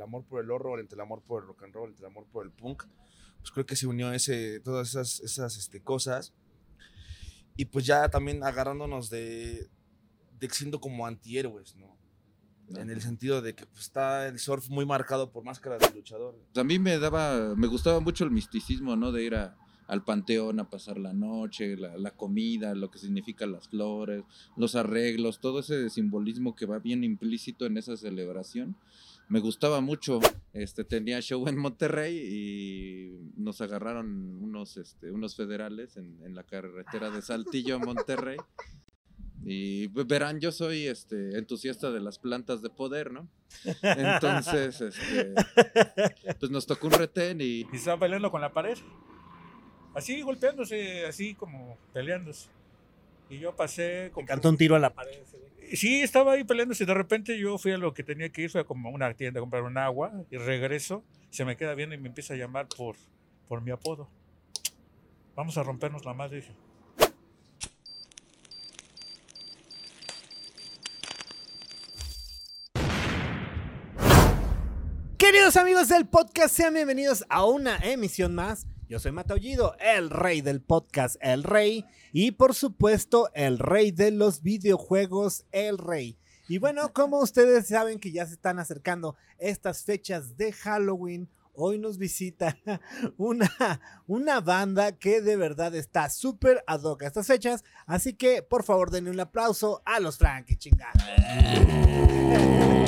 el amor por el horror, entre el amor por el rock and roll, entre el amor por el punk, pues creo que se unió ese, todas esas, esas este, cosas. Y pues ya también agarrándonos de, de siendo como antihéroes, ¿no? En el sentido de que pues, está el surf muy marcado por máscaras de luchador. A mí me daba, me gustaba mucho el misticismo, ¿no? De ir a, al panteón a pasar la noche, la, la, comida, lo que significan las flores, los arreglos, todo ese simbolismo que va bien implícito en esa celebración. Me gustaba mucho. Este, tenía show en Monterrey y nos agarraron unos, este, unos federales en, en la carretera de Saltillo a Monterrey. Y verán, yo soy este entusiasta de las plantas de poder, ¿no? Entonces, este, pues nos tocó un retén y... Y estaban peleando con la pared. Así, golpeándose, así como peleándose. Y yo pasé... Con... Cantó un tiro a la pared. Sí, estaba ahí peleándose. De repente yo fui a lo que tenía que ir, fui a como una tienda a comprar un agua y regreso. Se me queda viendo y me empieza a llamar por, por mi apodo. Vamos a rompernos la madre. Queridos amigos del podcast, sean bienvenidos a una emisión más. Yo soy Mataullido, el rey del podcast, el rey, y por supuesto, el rey de los videojuegos, el rey. Y bueno, como ustedes saben que ya se están acercando estas fechas de Halloween, hoy nos visita una, una banda que de verdad está súper ad hoc a estas fechas. Así que por favor denle un aplauso a los Frankie chingados.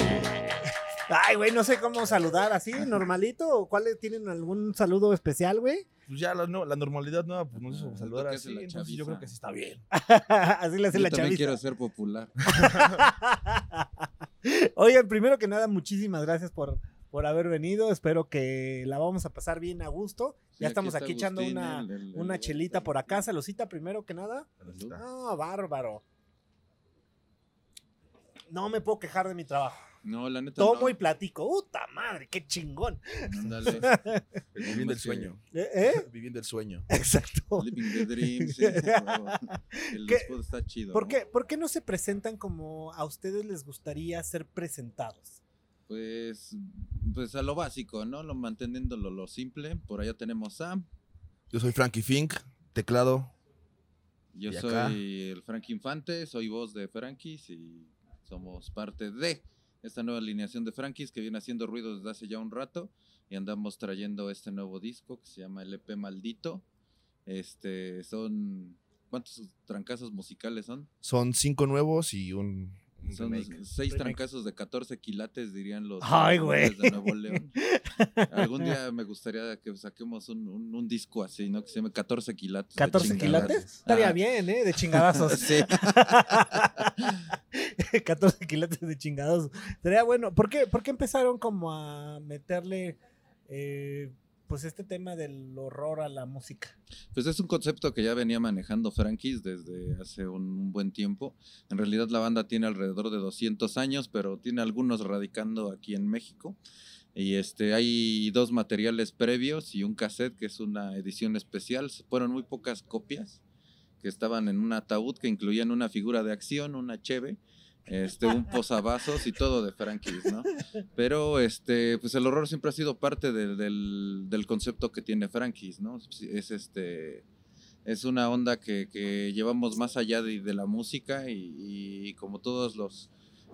Ay, güey, no sé cómo saludar así, normalito. ¿O cuáles tienen algún saludo especial, güey? Pues ya la, no, la normalidad nueva, pues no sé cómo saludar así. Entonces yo creo que sí está bien. así le hace yo la también chaviza. quiero ser popular. Oigan, primero que nada, muchísimas gracias por, por haber venido. Espero que la vamos a pasar bien a gusto. Sí, ya estamos está aquí echando Agustín, una, el- el- una el- chelita el- por acá. Saludcita primero que nada. Saludcita. Ah, bárbaro. No me puedo quejar de mi trabajo. No, la neta. Tomo no. y platico. ¡Puta madre! ¡Qué chingón! Ándale. Viviendo el que- sueño. ¿Eh? ¿Eh? Viviendo el sueño. Exacto. Living the dream, sí. El ¿Qué? spot está chido. ¿Por ¿no? qué, ¿Por qué no se presentan como a ustedes les gustaría ser presentados? Pues, pues a lo básico, ¿no? Lo manteniendo lo, lo simple. Por allá tenemos a. Yo soy Frankie Fink, teclado. Yo ¿Y soy el Frank Infante, soy voz de Frankies y somos parte de esta nueva alineación de Frankies que viene haciendo ruido desde hace ya un rato y andamos trayendo este nuevo disco que se llama LP Maldito. Este, son ¿cuántos trancazos musicales son? Son cinco nuevos y un Son remake. seis Remake. trancazos de 14 quilates, dirían los Ay, de Nuevo León. Algún día me gustaría que saquemos un, un- un disco así, ¿no? Que se llame 14 quilates. de ¿14 chingadazos. quilates? Estaría bien, ¿eh? De chingadazos. Sí. 14 quilates de chingados. Sería bueno. ¿Por qué, por qué empezaron como a meterle eh, pues este tema del horror a la música? Pues es un concepto que ya venía manejando Frankies desde hace un, un buen tiempo. En realidad la banda tiene alrededor de 200 años, pero tiene algunos radicando aquí en México. Y este, hay dos materiales previos y un cassette que es una edición especial. Fueron muy pocas copias que estaban en un ataúd que incluían una figura de acción, una cheve, este, un posavasos y todo de Frankies, ¿no? Pero este, pues el horror siempre ha sido parte del, del, concepto que tiene Frankies, ¿no? Es este es una onda que, que llevamos más allá de, la música y, y como todos los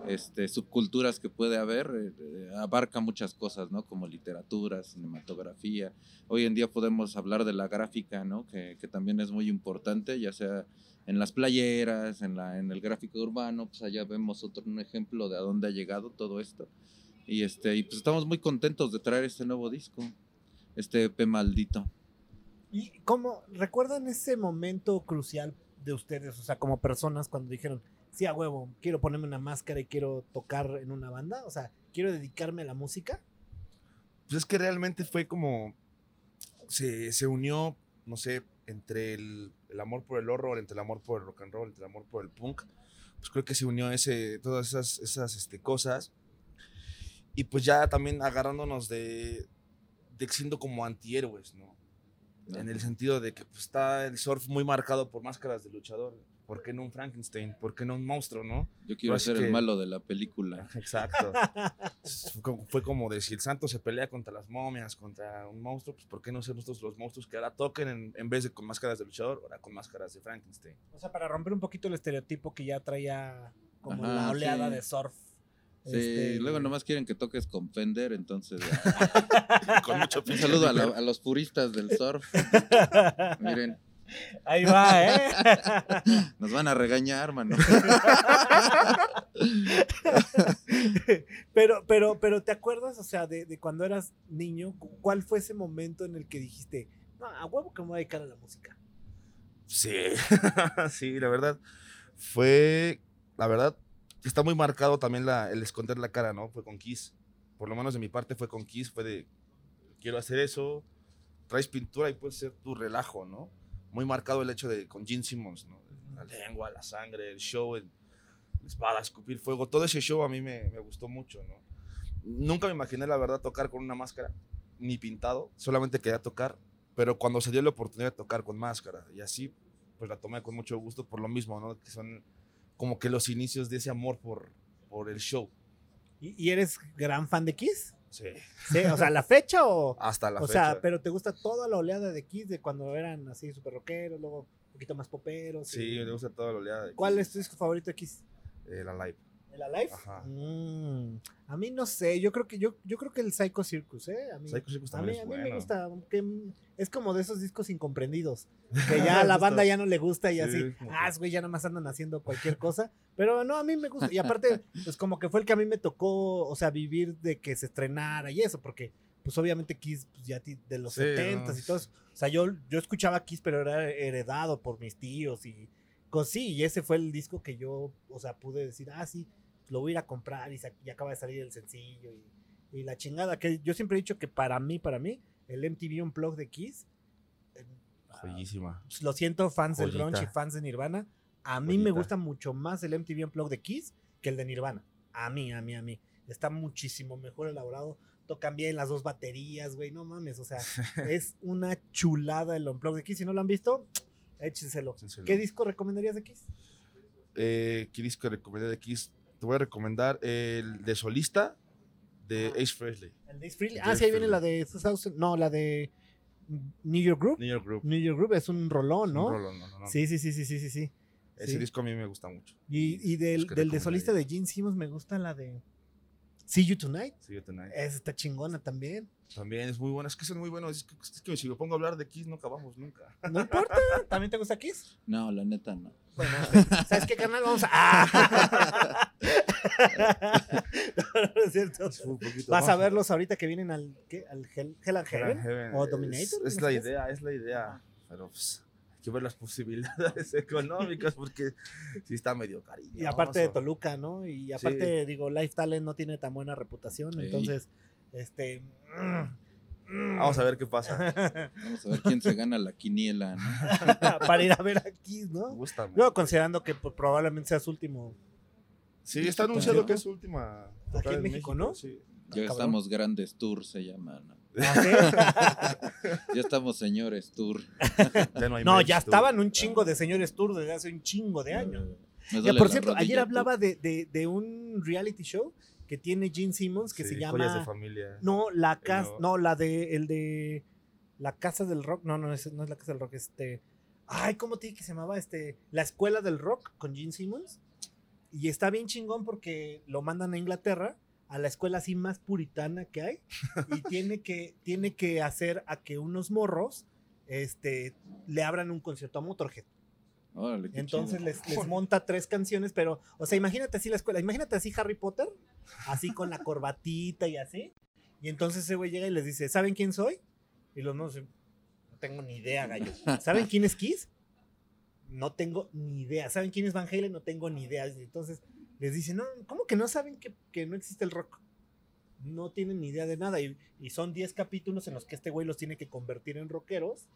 este, subculturas que puede haber, eh, eh, abarca muchas cosas, ¿no? Como literatura, cinematografía. Hoy en día podemos hablar de la gráfica, ¿no? Que, que también es muy importante, ya sea en las playeras, en, la, en el gráfico urbano, pues allá vemos otro un ejemplo de a dónde ha llegado todo esto. Y, este, y pues estamos muy contentos de traer este nuevo disco, este EP maldito. ¿Y cómo recuerdan ese momento crucial de ustedes? O sea, como personas cuando dijeron, sí, a huevo, quiero ponerme una máscara y quiero tocar en una banda. O sea, quiero dedicarme a la música. Pues es que realmente fue como. Se, se unió, no sé, entre el, el amor por el horror, entre el amor por el rock and roll, entre el amor por el punk. Pues creo que se unió ese, todas esas, esas este, cosas. Y pues ya también agarrándonos de, de siendo como antihéroes, ¿no? En el sentido de que pues, está el surf muy marcado por máscaras de luchador. ¿Por qué no un Frankenstein? ¿Por qué no un monstruo, no? Yo quiero ser que- el malo de la película. Exacto. Fue como- de si el santo se pelea contra las momias, contra un monstruo, pues ¿por qué no ser nosotros los monstruos que ahora toquen en, en vez de con máscaras de luchador, ahora con máscaras de Frankenstein? O sea, para romper un poquito el estereotipo que ya traía como Ajá, la oleada sí. de surf. Sí, Este, luego nomás quieren que toques con Fender, entonces. Con mucho un saludo a, la- a los puristas del surf. Miren, Ahí va, ¿eh? nos van a regañar, mano. pero, pero, pero, ¿te acuerdas, o sea, de, de cuando eras niño? cu- ¿Cuál fue ese momento en el que dijiste, no, a huevo que me voy a dedicar a la música? Sí, sí, la verdad. Fue, la verdad, está muy marcado también la, el esconder la cara, ¿no? Fue con Kiss. Por lo menos de mi parte fue con Kiss, fue de, quiero hacer eso, traes pintura y puede ser tu relajo, ¿no? Muy marcado el hecho de con Gene Simmons, ¿no? La lengua, la sangre, el show, el, la espada, escupir fuego, todo ese show a mí me, me gustó mucho, ¿no? Nunca me imaginé, la verdad, tocar con una máscara, ni pintado, solamente quería tocar, pero cuando se dio la oportunidad de tocar con máscara y así, pues la tomé con mucho gusto por lo mismo, ¿no? Que son como que los inicios de ese amor por, por el show. ¿Y, y eres gran fan de Kiss? Sí. ¿Sí? O sea, ¿la fecha o...? Hasta la o fecha. sea, pero ¿te gusta toda la oleada de Kiss de cuando eran así súper rockeros, luego un poquito más poperos? Sí, y- me gusta toda la oleada. de ¿Cuál Kiss. es tu disco favorito de Kiss? Eh, la live. ¿El Alive? Ajá. Mm, a mí no sé, yo creo que yo, yo creo que el Psycho Circus, ¿eh? A mí, Psycho Circus a también mí, es a mí me bueno. gusta, aunque mm, es como de esos discos incomprendidos, que ya a la banda ya no le gusta y Sí, así, ah, que- güey, ya nada más andan haciendo cualquier cosa, pero no, a mí me gusta, y aparte, pues como que fue el que a mí me tocó, o sea, vivir de que se estrenara y eso, porque pues obviamente Kiss pues, ya de los Sí, 70s no, y todo eso, o sea, yo, yo escuchaba Kiss, pero era heredado por mis tíos y cosas sí, y ese fue el disco que yo, o sea, pude decir, ah, sí, lo voy a ir a comprar y, y acaba de salir el sencillo y, y la chingada, que yo siempre he dicho que para mí, para mí, el MTV Unplugged de Kiss, eh, Joyísima. pues, lo siento, fans del grunge y fans de Nirvana, a mí me gusta mucho más el MTV Unplugged de Kiss que el de Nirvana. A mí, a mí, a mí. Está muchísimo mejor elaborado. Tocan bien las dos baterías, güey. No mames, o sea, es una chulada el Unplugged de Kiss. Si no lo han visto, échenselo. ¿Qué disco recomendarías de Kiss? Eh, ¿Qué disco recomendé de Kiss? Te voy a recomendar el de solista de Ajá. Ace Frehley. El de Ace Frehley. Ah, sí, ahí viene la de 2000. No, la de New York Group. New York Group. New York Group es un rolón, ¿no? Un rolo, no, no, no. Sí, sí, sí, sí, sí, sí, sí. Ese disco a mí me gusta mucho. Y, y del, del de solista de Gene Simmons me gusta la de See You Tonight. See You Tonight. Esa está chingona también. También es muy buena. Es que son muy buenos. Es que, es que si me pongo a hablar de Kiss no acabamos nunca. No importa. ¿También te gusta Kiss? No, la neta no. Bueno, ¿sabes qué, carnal? Vamos a. ¡Ah! no, no es cierto. Un Vas a verlos ahorita que vienen al, ¿qué? al Hell, Hell and Hell Heaven. Heaven. ¿O Es- Dominator? Es, ¿No la idea, es la idea. Pero pues, hay que ver las posibilidades económicas porque sí está medio cariño. Y aparte de Toluca, ¿no? Y aparte, digo, Life Talent no tiene tan buena reputación. Sí. Entonces, este. Vamos a ver qué pasa. Vamos a ver quién se gana la quiniela, ¿no? Para ir a ver aquí, Me ¿no? gusta. mucho. Luego, considerando que pues, probablemente sea su último. Sí, está anunciado que es su última. tocada en México, ¿no? Sí. Ya cabrón. estamos grandes tour, se llama, ¿no? ¿Ah, Ya estamos señores tour. Ya no hay No, merch, ya estaban un chingo de señores tour desde hace un chingo de años. Me por cierto, ayer hablaba de, de- de un reality show que tiene Gene Simmons que Sí, se Joyas de llama. familia. No, la casa. no. No, la de. El de. La Casa del Rock. No, no, es, no es la Casa del Rock. Este. Ay, ¿cómo te dije que se llamaba? Este. La Escuela del Rock con Gene Simmons. Y está bien chingón porque lo mandan a Inglaterra, a la escuela así más puritana que hay. Y tiene que, tiene que hacer a que unos morros. Este. Le abran un concierto a Motorhead. Órale, Entonces les, les monta tres canciones, pero, o sea, imagínate así la escuela, imagínate así Harry Potter, así con la corbatita y así. Y entonces ese güey llega y les dice, ¿saben quién soy? Y los no, no tengo ni idea, gallo. ¿Saben quién es Kiss? No tengo ni idea. ¿Saben quién es Van Halen? No tengo ni idea. Entonces les dice, no, ¿cómo que no saben que, que no existe el rock? No tienen ni idea de nada. Y, y son 10 capítulos en los que este güey los tiene que convertir en rockeros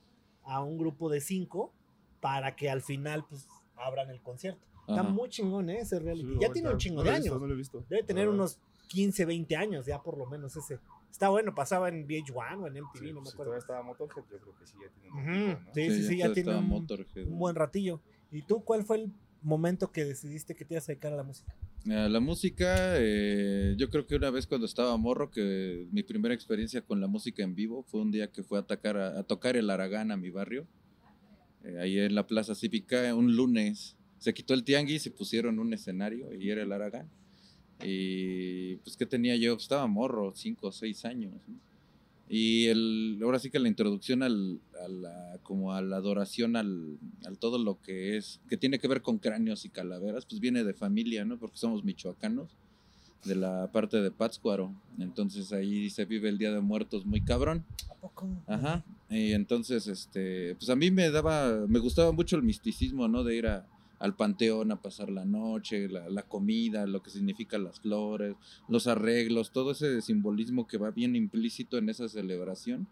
a un grupo de 5 para que al final pues abran el concierto. Está Ajá. muy chingón ¿eh? ese reality. Sí, ya tiene un chingo no de lo he visto, años. no lo he visto. Debe tener Ah, unos 15, 20 años ya por lo menos ese. Está bueno, pasaba en VH1 o en MTV, sí, no me pues, si acuerdo. todavía estaba Motorhead, yo creo que sí ya tiene un Ujú, ratito, ¿no? sí, sí, sí, ya todo tiene un, Motorhead. un buen ratillo. ¿Y tú cuál fue el momento que decidiste que te ibas a dedicar a la música? La música, eh, yo creo que una vez cuando estaba morro, que mi primera experiencia con la música en vivo fue un día que fue a, atacar a, a tocar el Aragán a mi barrio, eh, ahí en la Plaza Cívica, un lunes. Se quitó el tianguis y pusieron un escenario y era el Aragán. Y pues, ¿qué tenía yo? Pues, estaba morro, cinco o seis años. ¿no? Y el, ahora sí que la introducción al, a la, como a la adoración al, al todo lo que es, que tiene que ver con cráneos y calaveras, pues viene de familia, ¿no? Porque somos michoacanos, de la parte de Pátzcuaro. Entonces ahí se vive el Día de Muertos muy cabrón. ¿A poco? Ajá. Y entonces, este, pues a mí me daba, me gustaba mucho el misticismo, ¿no? De ir a, al panteón a pasar la noche, la, la comida, lo que significan las flores, los arreglos, todo ese simbolismo que va bien implícito en esa celebración.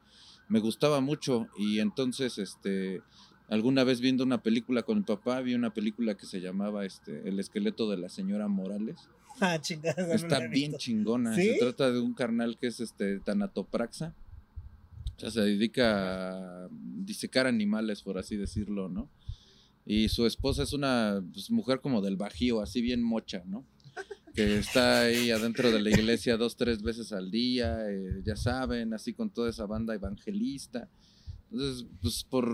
Me gustaba mucho y entonces, este, alguna vez viendo una película con mi papá, vi una película que se llamaba, este, El esqueleto de la señora Morales. Ah, chingada. Está bien chingona. ¿Sí? Se trata de un carnal que es este tanatopraxa. O sea, se dedica a disecar animales, por así decirlo, ¿no? Y su esposa es una pues, mujer como del bajío, así bien mocha, ¿no? Que está ahí adentro de la iglesia dos, tres veces al día, eh, ya saben, así con toda esa banda evangelista. Entonces, pues por,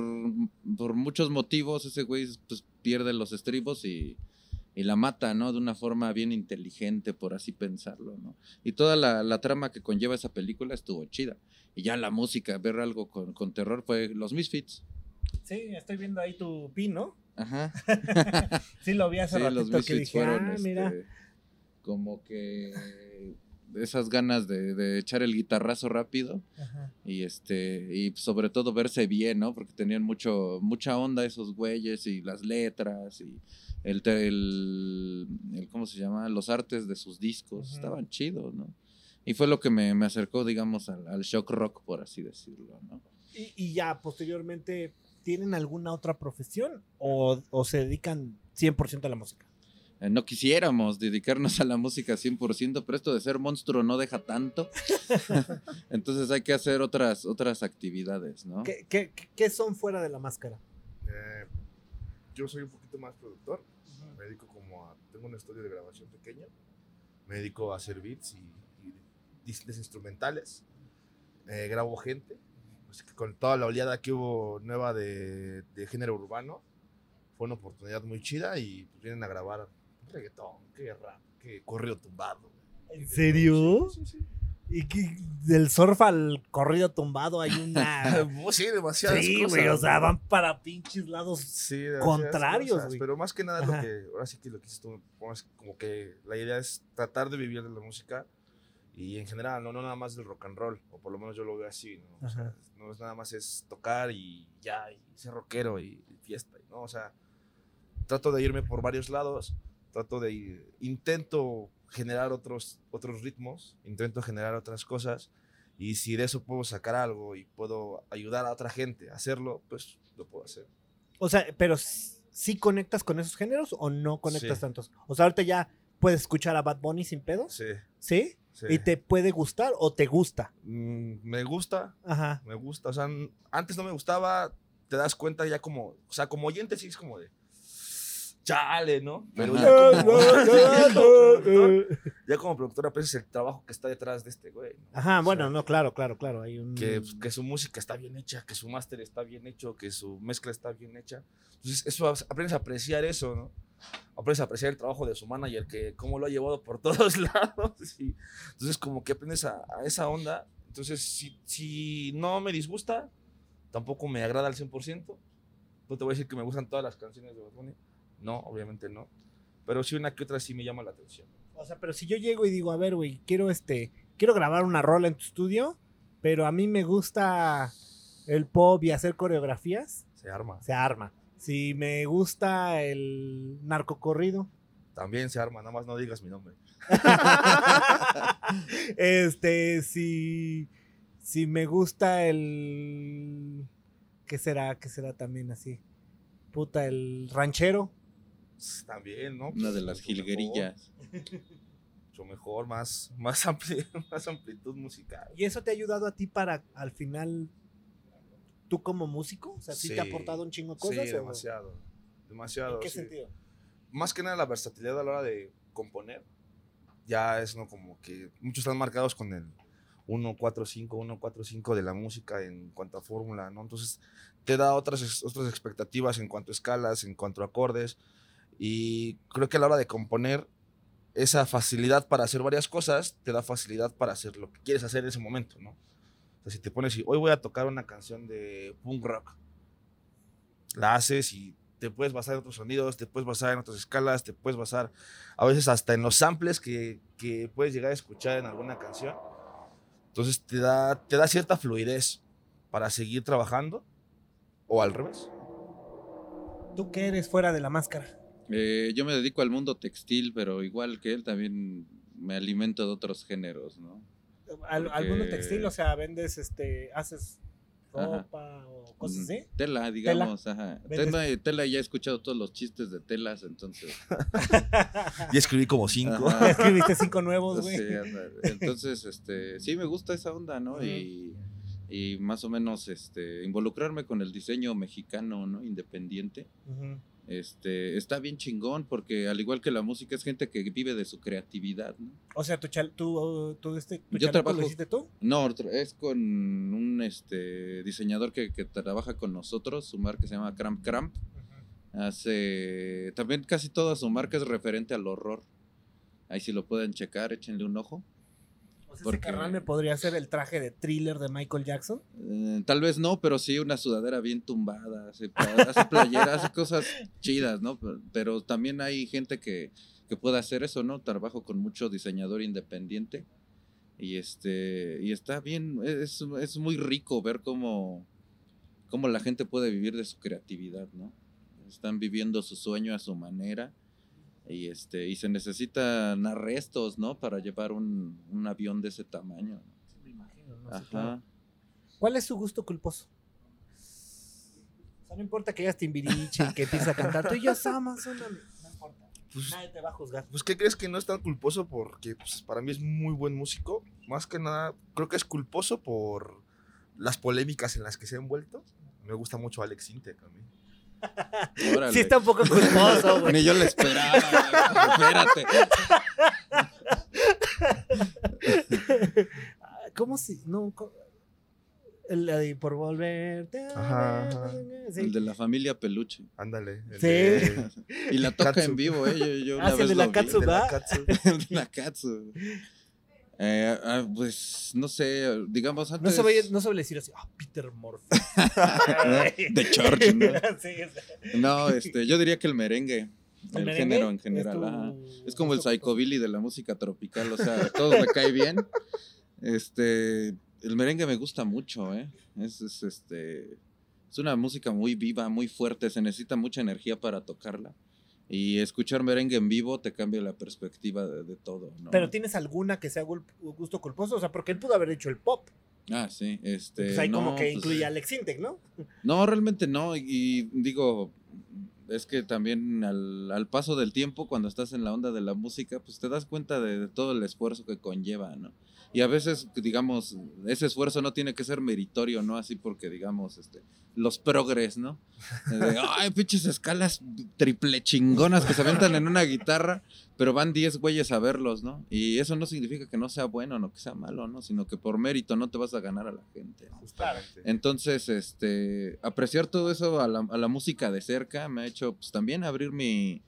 por muchos motivos ese güey pues, pierde los estribos y, y la mata, ¿no? De una forma bien inteligente, por así pensarlo, ¿no? Y toda la, la trama que conlleva esa película estuvo chida. Y ya la música, ver algo con, con terror fue Los Misfits. Sí, estoy viendo ahí tu pin, ¿no? Ajá. Sí, lo vi hace Sí, los que dije, fueron ah, este, mira. como que esas ganas de, de echar el guitarrazo rápido Ajá. y este y sobre todo verse bien, ¿no? Porque tenían mucho mucha onda esos güeyes y las letras y el, el, el- ¿cómo se llama? Los artes de sus discos estaban chidos, ¿no? Y fue lo que me, me acercó, digamos, al, al shock rock, por así decirlo, ¿no? Y, y ya, posteriormente, ¿tienen alguna otra profesión o, o se dedican 100% a la música? Eh, no quisiéramos dedicarnos a la música 100%, pero esto de ser monstruo no deja tanto. Entonces hay que hacer otras, otras actividades, ¿no? ¿Qué, qué, qué son fuera de la máscara? Eh, yo soy un poquito más productor. Me dedico como a. Tengo un estudio de grabación pequeño. Me dedico a hacer beats y, y instrumentales. Eh, grabo gente. Que con toda la oleada que hubo nueva de, de género urbano, fue una oportunidad muy chida y pues, vienen a grabar reggaetón, que rap, que corrido tumbado. ¿En serio? Sí, sí, ¿Y que del surf al corrido tumbado hay una... sí. sí, demasiadas sí, cosas. güey, o sea, van para pinches lados. Sí, contrarios, cosas, güey. Pero más que nada Ajá. lo que, ahora sí que lo que dices tú, es como que la idea es tratar de vivir de la música y en general, no, no nada más del rock and roll, o por lo menos yo lo veo así, ¿no? O sea, no es nada más es tocar y ya, y ser rockero y, y fiesta, ¿no? O sea, trato de irme por varios lados, trato de ir, intento generar otros, otros ritmos, intento generar otras cosas y si de eso puedo sacar algo y puedo ayudar a otra gente a hacerlo, pues lo puedo hacer. O sea, pero ¿sí conectas con esos géneros o no conectas Sí. tantos? O sea, ahorita ya puedes escuchar a Bad Bunny sin pedos, Sí, ¿sí? Sí. ¿Y te puede gustar o te gusta? Mm, me gusta, Ajá. me gusta. O sea, antes no me gustaba, te das cuenta ya como, o sea, como oyente sí es como de, chale, ¿no? Pero ya como, ya como productor, ya como productor aprecias el trabajo que está detrás de este güey. ¿no? Ajá, O bueno, sea, no, claro, claro, claro. Hay un... Que, pues, que su música está bien hecha, que su máster está bien hecho, que su mezcla está bien hecha. Entonces, eso ap- aprendes a apreciar eso, ¿no? Aprendes a apreciar el trabajo de su manager, que cómo lo ha llevado por todos lados. y entonces, como que aprendes a, a esa onda. Entonces, si, si no me disgusta, tampoco me agrada al 100%. No te voy a decir que me gustan todas las canciones de Bad Bunny. No, obviamente no. Pero sí una que otra sí me llama la atención. O sea, pero si yo llego y digo, a ver, güey, quiero este, quiero grabar una rola en tu estudio, pero a mí me gusta el pop y hacer coreografías, Se arma. se arma. Si me gusta el narcocorrido, También se arma, nada más no digas mi nombre. este, si, si me gusta el, ¿qué será? ¿Qué será también así? Puta, el ranchero. También, ¿no? Una de las Mucho mejor. jilguerillas. mucho mejor, más, más, ampli- más amplitud musical. ¿Y eso te ha ayudado a ti para, al final, tú como músico? O sea, ¿sí, te ha Sí. aportado un chingo de cosas? Sí, o- demasiado. Demasiado. ¿En qué sí. sentido? más que nada la versatilidad a la hora de componer. Ya es no como que muchos están marcados con el 1-4-5, 1-4-5 de la música en cuanto a fórmula, ¿no? Entonces te da otras, otras expectativas en cuanto a escalas, en cuanto a acordes. Y creo que a la hora de componer, esa facilidad para hacer varias cosas te da facilidad para hacer lo que quieres hacer en ese momento, ¿no? O sea, si te pones y hoy voy a tocar una canción de punk rock, la haces y te puedes basar en otros sonidos, te puedes basar en otras escalas, te puedes basar a veces hasta en los samples que, que puedes llegar a escuchar en alguna canción. Entonces te da, te da cierta fluidez para seguir trabajando o al revés. ¿Tú qué eres fuera de la máscara? Eh, yo me dedico al mundo textil, pero igual que él también me alimento de otros géneros, ¿no? Al, al mundo textil, o sea, vendes, este, haces Ajá. ropa o cosas Mm, así. Tela, digamos, ajá. Vendes- Tela, tela, ya he escuchado todos los chistes de telas, entonces. Y escribí como cinco. Ajá. Escribiste cinco nuevos, güey. Sí, ándale. Entonces, este, sí me gusta esa onda, ¿no? Y, y más o menos este, involucrarme con el diseño mexicano, ¿no? Independiente. Ujú. Este, está bien chingón porque al igual que la música es gente que vive de su creatividad, ¿no? O sea, tu chal, tú, tú este, tu Yo trabajo- lo hiciste tú. No, es con un este, diseñador que, que trabaja con nosotros, su marca se llama Cramp Cramp. Hace, también casi toda su marca es referente al horror. Ahí si lo pueden checar, échenle un ojo. Ese Porque- carnal me podría hacer el traje de thriller de Michael Jackson. Eh, tal vez no, pero sí una sudadera bien tumbada, hace, pla- hace cosas chidas, ¿no? Pero, pero también hay gente que, que puede hacer eso, ¿no? Trabajo con mucho diseñador independiente y este y está bien, es, es muy rico ver cómo, cómo la gente puede vivir de su creatividad, ¿no? Están viviendo su sueño a su manera y este y se necesitan arrestos, ¿no? Para llevar un, un avión de ese tamaño. Me imagino, no sé, Ajá. claro. ¿Cuál es su gusto culposo? O sea, no importa que hayas timbiriche y que empieces a cantar, tú y yo somos una... No importa, Pues, nadie te va a juzgar. pues, ¿qué crees que no es tan culposo? Porque pues, para mí es muy buen músico. Más que nada, creo que es culposo por las polémicas en las que se ha envuelto. Me gusta mucho Alex Intec a mí. Órale. Sí está un poco culposo, güey. Ni yo le esperaba. Espérate. Ah, ¿Cómo si? No, el de por volverte. Ajá, ajá. sí. El de la familia Peluche. Ándale. el Sí. de- Y la toca Katsu. en vivo, ¿eh? Yo, yo Ah, una sí, el vez de la lo vi. Katsu. de la. Katsu. El de la Katsu. Eh, ah, pues no sé, digamos No antes. se, vaya- no se vale decir así, ah, Peter Murphy. De Church, ¿no? Sí, sí. No, este, yo diría que el merengue. El, merengue género en es general. tu. Es como el psychobilly de la música tropical, o sea, a todos me cae bien. Este, el merengue me gusta mucho, ¿eh? Es, es, este, es una música muy viva, muy fuerte, se necesita mucha energía para tocarla. Y escuchar merengue en vivo te cambia la perspectiva de, de todo, ¿no? Pero tienes alguna que sea gusto culposo, o sea, porque él pudo haber hecho el pop. Ah, sí, este. pues ahí como no, que pues, incluye a Alex Intec, ¿no? No, realmente no. Y, y digo, es que también al, al paso del tiempo, cuando estás en la onda de la música, pues te das cuenta de, de todo el esfuerzo que conlleva, ¿no? Y a veces, digamos, ese esfuerzo no tiene que ser meritorio, ¿no? Así porque, digamos, este, los progres, ¿no? De, Ay, pinches escalas triple chingonas que se aventan en una guitarra, pero van 10 güeyes a verlos, ¿no? Y eso no significa que no sea bueno, no que sea malo, ¿no? Sino que por mérito no te vas a ganar a la gente. ¿no? Justamente. Entonces, este, apreciar todo eso a la, a la música de cerca me ha hecho pues, también abrir mi,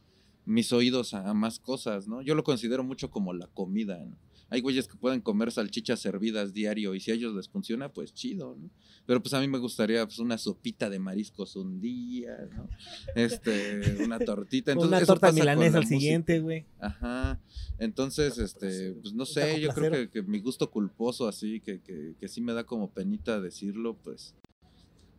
mis oídos a, a más cosas, ¿no? Yo lo considero mucho como la comida, ¿no? Hay güeyes que pueden comer salchichas servidas diario y si a ellos les funciona, pues chido, ¿no? Pero pues a mí me gustaría pues, una sopita de mariscos un día, ¿no? Este, una tortita. Entonces, Una torta milanesa la al siguiente, güey. Ajá. Entonces, este, pues no sé, yo creo que, que mi gusto culposo así, que, que, que sí me da como penita decirlo, pues,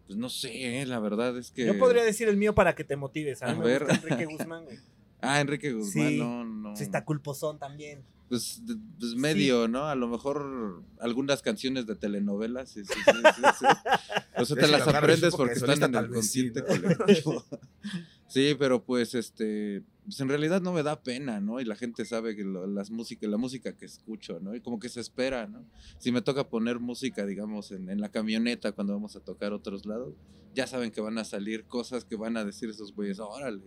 pues no sé, la verdad es que... Yo podría decir el mío para que te motives. A mí A me ver. gusta Enrique Guzmán, güey. Ah, Enrique Guzmán, Sí. no, no. Sí, está culposón también. Pues, pues medio, ¿no? A lo mejor algunas canciones de telenovelas, sí, sí, sí, sí, sí. O sea, te las aprendes porque que están en el consciente colectivo. Sí, pero pues, este, pues en realidad no me da pena, ¿no? Y la gente sabe que lo- las música, la música que escucho, ¿no? Y como que se espera, ¿no? Si me toca poner música, digamos, en, en la camioneta cuando vamos a tocar otros lados, ya saben que van a salir cosas que van a decir esos güeyes, órale,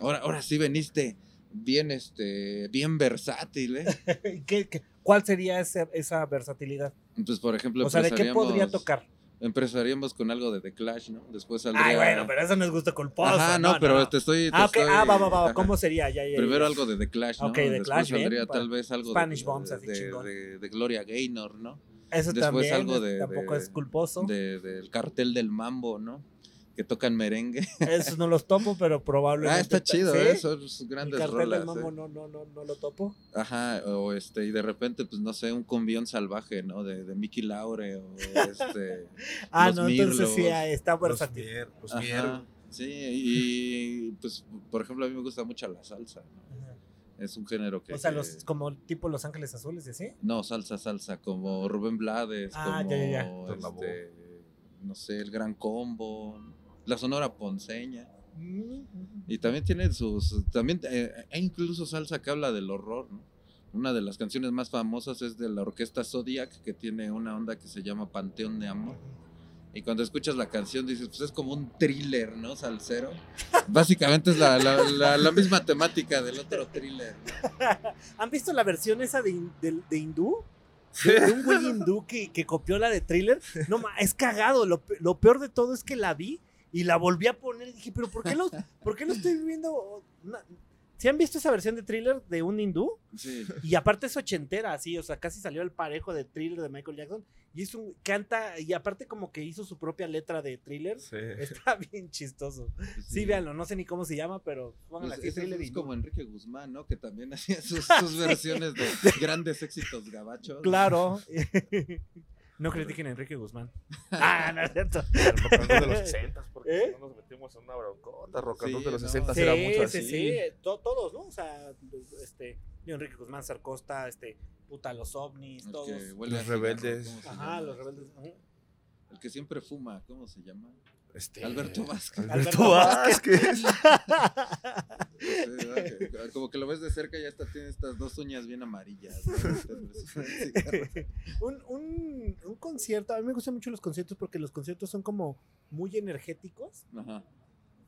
ahora, ahora sí veniste bien, este, bien versátil, ¿eh? ¿Qué- qué- cuál sería ese- esa versatilidad? Pues, por ejemplo, O sea, ¿de qué podría tocar? Empezaríamos con algo de The Clash, ¿no? Después saldría... Ay, bueno, pero eso no es gusto culposo. Ajá, no, pero te estoy... te Ah, ok, estoy- ah, va, va, va. ajá. ¿Cómo sería? Ya, ya, ya. Primero algo de The Clash, ¿no? Ok, The Después Clash, bien, saldría para tal vez algo Spanish de, Bombs, así de, chingón. de- de Gloria Gaynor, ¿no? Eso después también algo de- tampoco es culposo. De- del cartel del mambo, ¿no? Que tocan merengue. Esos no los topo, pero probablemente. Ah, está chido, ¿Sí? ¿eh? Son El grandes cartel rolas. del mambo ¿eh? no, no, no, no lo topo. Ajá, o este, y de repente, pues no sé, un cumbión salvaje, ¿no? De, de Mickey Laure o este. Ah, Los no, entonces sí, Mirlos. está Los versátil. Mier, los Ajá, Mier. sí, y pues, por ejemplo, a mí me gusta mucho la salsa, ¿no? Ajá. Es un género que. O sea, los, como tipo Los Ángeles Azules, ¿y así? No, salsa, salsa, como Rubén Blades, Ah, como ya, ya, ya. Este, no sé, el Gran Combo, la Sonora Ponceña. Mm, Y también tiene sus, también, eh, hay incluso salsa que habla del horror, ¿no? Una de las canciones más famosas es de la orquesta Zodiac, que tiene una onda que se llama Panteón de Amor. Y cuando escuchas la canción dices, pues es como un thriller, ¿no? Salsero. Básicamente es la, la- la- la misma temática del otro thriller. ¿no? ¿Han visto la versión esa de, de, de hindú? De, de un güey hindú que, que copió la de thriller. No, es cagado. Lo, lo peor de todo es que la vi y la volví a poner y dije, pero ¿por qué lo, por qué lo estoy viendo? ¿Sí han visto esa versión de thriller de un hindú? Sí. Y aparte es ochentera, así, o sea, casi salió el parejo de thriller de Michael Jackson. Y es un, canta, y aparte como que hizo su propia letra de thriller. Sí. Está bien chistoso. Sí, véanlo, no sé ni cómo se llama, pero Pues es como Enrique Guzmán, ¿no? Que también hacía sus, sus versiones de grandes éxitos gabachos. Claro. no critiquen a Enrique Guzmán. Ah, no es cierto. El rock and roll de los 60 porque ¿Eh? no nos metimos en una broncota. Rock and Sí, de los no. 60 Sí, era mucho sí, así. sí, to- todos, ¿no? O sea, este, Enrique Guzmán, Sarcosta, este, puta, los ovnis, El todos. Los rebeldes. ¿cómo se Ajá, los rebeldes. El que siempre fuma, ¿cómo se llama? Este, Alberto Vázquez. Alberto Vázquez. Como que lo ves de cerca y hasta tiene estas dos uñas bien amarillas. un, un, un concierto, a mí me gustan mucho los conciertos porque los conciertos son como muy energéticos Ajá.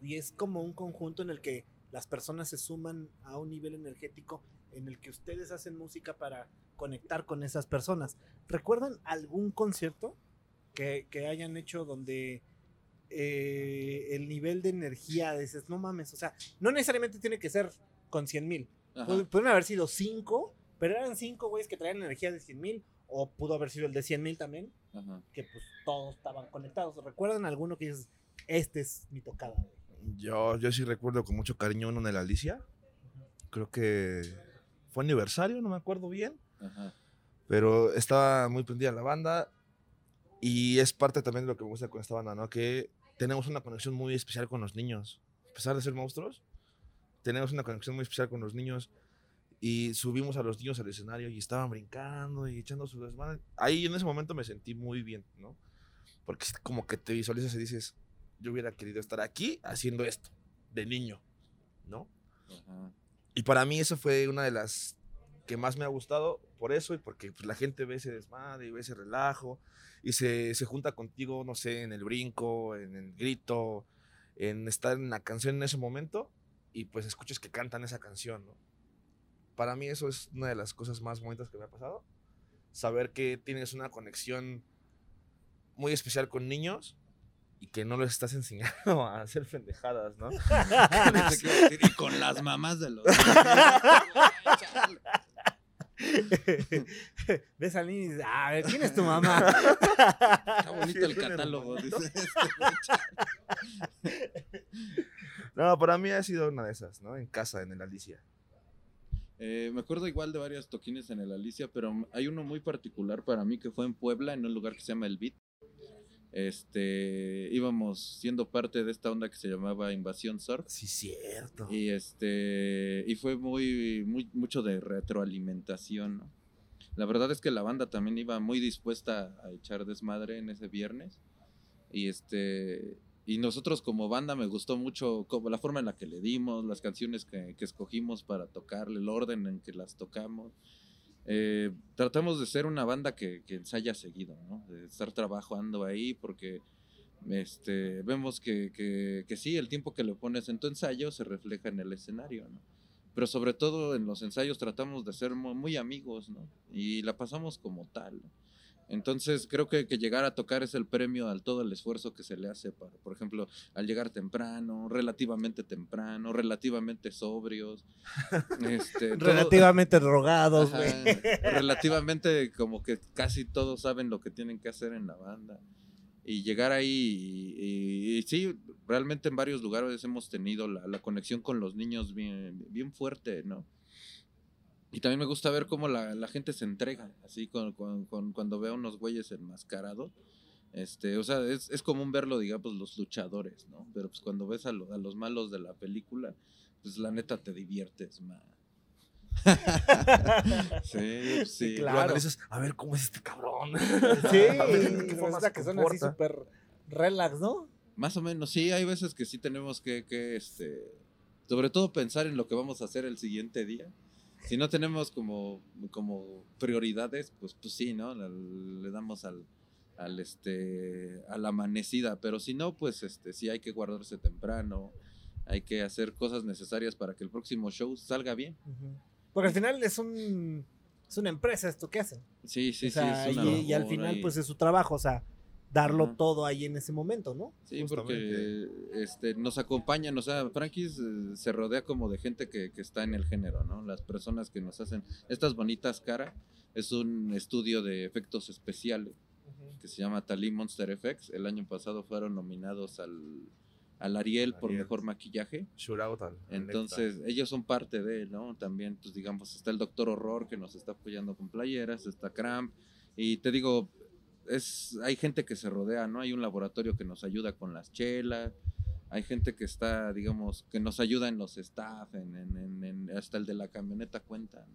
y es como un conjunto en el que las personas se suman a un nivel energético en el que ustedes hacen música para conectar con esas personas. ¿Recuerdan algún concierto que, que hayan hecho donde eh, el nivel de energía dices, no mames, o sea, no necesariamente tiene que ser con 100 mil, Ajá. Pu- Pudieron haber sido cinco, pero eran cinco güeyes que traían energía de 100 mil. O pudo haber sido el de 100 mil también, Ajá. que pues todos estaban conectados. ¿Recuerdan alguno que dices, este es mi tocada? güey"? Yo, yo sí recuerdo con mucho cariño uno de la Alicia. Creo que fue aniversario, no me acuerdo bien. Ajá. Pero estaba muy prendida la banda. Y es parte también de lo que me gusta con esta banda, ¿no? Que tenemos una conexión muy especial con los niños. A pesar de ser monstruos, tenemos una conexión muy especial con los niños. Y subimos a los niños al escenario y estaban brincando y echando su desmadre. Ahí en ese momento me sentí muy bien, ¿no? Porque como que te visualizas y dices, yo hubiera querido estar aquí haciendo esto, de niño, ¿no? Ajá. Y para mí eso fue una de las que más me ha gustado por eso y porque pues, la gente ve ese desmadre y ve ese relajo y se, se junta contigo, no sé, en el brinco, en el grito, en estar en la canción en ese momento y pues escuchas que cantan esa canción, ¿no? Para mí eso es una de las cosas más bonitas que me ha pasado. Saber que tienes una conexión muy especial con niños y que no les estás enseñando a hacer pendejadas, ¿no? Y con las mamás de los. Ves al niño y dices, a ver, ¿quién es tu mamá? Está bonito el catálogo, dice este. No, para mí ha sido una de esas, ¿no? En casa, en el Alicia. Eh, me acuerdo igual de varios toquines en el Alicia, pero hay uno muy particular para mí que fue en Puebla, en un lugar que se llama El Beat. Este, íbamos siendo parte de esta onda que se llamaba Invasión Surf. Sí, cierto. Y este, y fue muy, muy, mucho de retroalimentación, ¿no? La verdad es que la banda también iba muy dispuesta a echar desmadre en ese viernes. Y este, y nosotros como banda me gustó mucho como la forma en la que le dimos, las canciones que, que escogimos para tocarle, el orden en que las tocamos. Eh, tratamos de ser una banda que, que ensaya seguido, ¿no? De estar trabajando ahí porque este, vemos que, que, sí, el tiempo que le pones en tu ensayo se refleja en el escenario, ¿no? Pero sobre todo en los ensayos tratamos de ser mu- muy amigos, ¿no? Y la pasamos como tal. Entonces creo que, que llegar a tocar es el premio al todo el esfuerzo que se le hace para, por ejemplo, al llegar temprano, relativamente temprano, relativamente sobrios, este, todo- Relativamente drogados, Ajá, güey. relativamente como que casi todos saben lo que tienen que hacer en la banda. Y llegar ahí, y, y- y sí, realmente en varios lugares hemos tenido la, la conexión con los niños bien, bien fuerte, ¿no? Y también me gusta ver cómo la, la gente se entrega, así con, con- con- cuando ve a unos güeyes enmascarados. Este, o sea, es, es común verlo, digamos, los luchadores, ¿no? Pero pues cuando ves a, lo- a los malos de la película, pues la neta te diviertes más. sí, sí. claro. Lo analizas, a ver cómo es este cabrón. Sí, A ver, ¿de qué forma que son así súper relax, ¿no? Más o menos, sí, hay veces que sí tenemos que, que, este, sobre todo pensar en lo que vamos a hacer el siguiente día. Si no tenemos como, como prioridades, pues, pues sí, ¿no? Le, le damos al, al, este, a la amanecida, pero si no, pues este, sí hay que guardarse temprano, hay que hacer cosas necesarias para que el próximo show salga bien. Porque al final es un es una empresa esto que hacen. Sí, sí, o sea, sí. es una y, y al final pues es su trabajo, o sea, darlo todo ahí en ese momento, ¿no? Sí, porque este, nos acompañan, o sea, Frankis eh, se rodea como de gente que, que está en el género, ¿no? Las personas que nos hacen estas bonitas caras es un estudio de efectos especiales que se llama Tali Monster Effects. El año pasado fueron nominados al, al Ariel por mejor maquillaje. Al Entonces, ellos son parte de, ¿no? También, pues digamos, está el Doctor Horror que nos está apoyando con playeras, está Cramp. Y te digo, es, hay gente que se rodea, ¿no? Hay un laboratorio que nos ayuda con las chelas. Hay gente que está, digamos, que nos ayuda en los staff, en, en- en- hasta el de la camioneta cuenta. ¿no?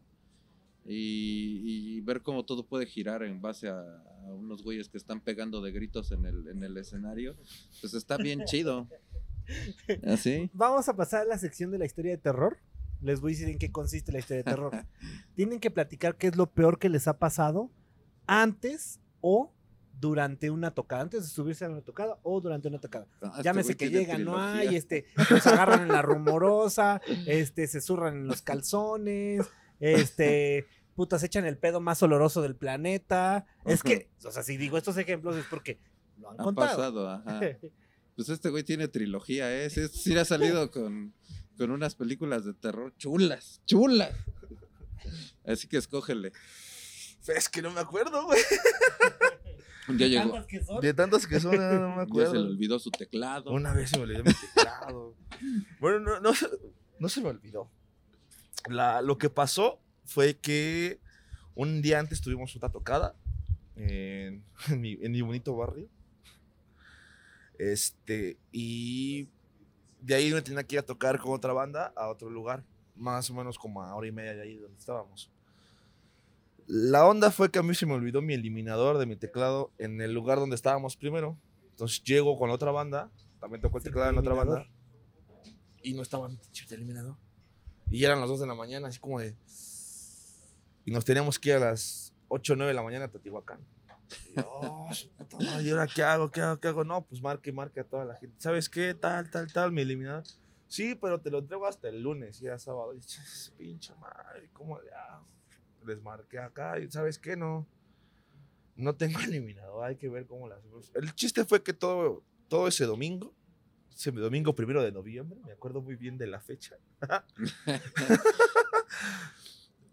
Y, y ver cómo todo puede girar en base a, a unos güeyes que están pegando de gritos en el, en el escenario, pues está bien chido. ¿Así? Vamos a pasar a la sección de la historia de terror. Les voy a decir en qué consiste la historia de terror. Tienen que platicar qué es lo peor que les ha pasado antes o durante una tocada, antes de subirse a una tocada o durante una tocada. Ah, este Llámese güey que llegan, no hay, este, los agarran en la rumorosa, este, se zurran en los calzones, este, puta, se echan el pedo más oloroso del planeta. Es que, o sea, si digo estos ejemplos es porque lo han Ha contado. pasado, ajá. Pues este güey tiene trilogía, ¿eh? Sí, sí ha salido con, con unas películas de terror chulas, chulas. Así que escógele. Es que no me acuerdo, güey. Un día llegó, Tantas que son. De tantas que son, no, me un día se le acuerdo. olvidó su teclado. Una vez se me olvidó mi teclado. Bueno, no, no, se- no se me olvidó. La, lo que pasó fue que un día antes tuvimos otra tocada en, en mi, en mi bonito barrio. Este, y de ahí me tenía que ir a tocar con otra banda a otro lugar, más o menos como a hora y media de ahí donde estábamos. La onda fue que a mí se me olvidó mi eliminador de mi teclado en el lugar donde estábamos primero. Entonces llego con otra banda, también tocó el teclado en otra banda. Y no estaba mi chip eliminador. Y eran las 2 de la mañana, así como de. Y nos teníamos que ir a las 8 o 9 de la mañana a Teotihuacán. "Oh, madre, ¿y ahora qué hago? ¿Qué hago? ¿Qué hago? No, pues marque, marque a toda la gente. ¿Sabes qué? Tal, tal, tal, mi eliminador. Sí, pero te lo entrego hasta el lunes, y era sábado. Y pinche madre, ¿cómo le hago? Les marqué acá, y ¿sabes qué? No. No tengo eliminador, hay que ver cómo las. El chiste fue que todo, todo ese domingo, ese domingo primero de noviembre, me acuerdo muy bien de la fecha.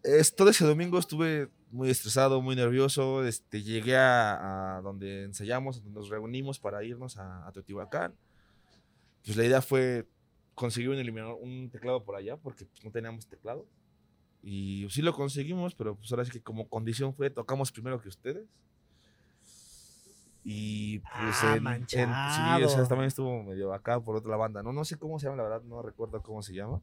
Es, todo ese domingo estuve muy estresado, muy nervioso. Este, llegué a, a donde ensayamos, donde nos reunimos para irnos a, a Teotihuacán. Pues la idea fue conseguir un eliminador, un teclado por allá, porque pues, no teníamos teclado. Y sí lo conseguimos, pero pues ahora sí que como condición fue, tocamos primero que ustedes. Y pues Ah, en- en- sí, manchado. o sea, también estuvo medio acá por otra banda. No, no sé cómo se llama, la verdad, no recuerdo cómo se llama.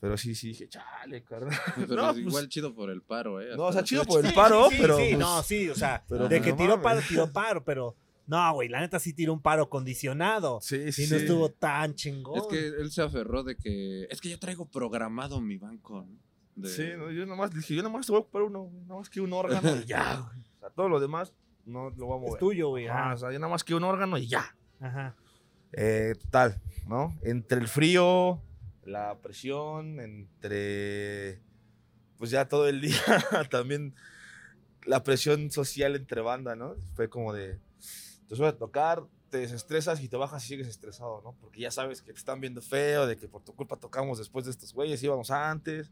Pero sí, sí, dije, chale, carnal. Pero No, es pues- igual chido por el paro, ¿eh? No, o sea, chido por el Sí, paro, sí, pero. sí, pues, no, sí, o sea, pero de pues, que no tiró paro, tiró paro, pero No, güey, la neta sí tiró un paro condicionado. Sí, Y sí. no sí. estuvo tan chingón. Es que él se aferró de que. Es que ya traigo programado mi banco. ¿no? De- Sí, no, yo nomás dije, yo nomás te voy a ocupar uno, nada más que un órgano y ya. güey. O sea, todo lo demás no lo voy a mover. Es tuyo, güey. Ajá. o sea, yo nada más que un órgano y ya. Ajá. Eh, total, ¿no? Entre el frío, la presión, entre. Pues ya todo el día también la presión social entre banda, ¿no? Fue como de. Te suele tocar, te desestresas y te bajas y sigues estresado, ¿no? Porque ya sabes que te están viendo feo, de que por tu culpa tocamos después de estos güeyes, íbamos antes.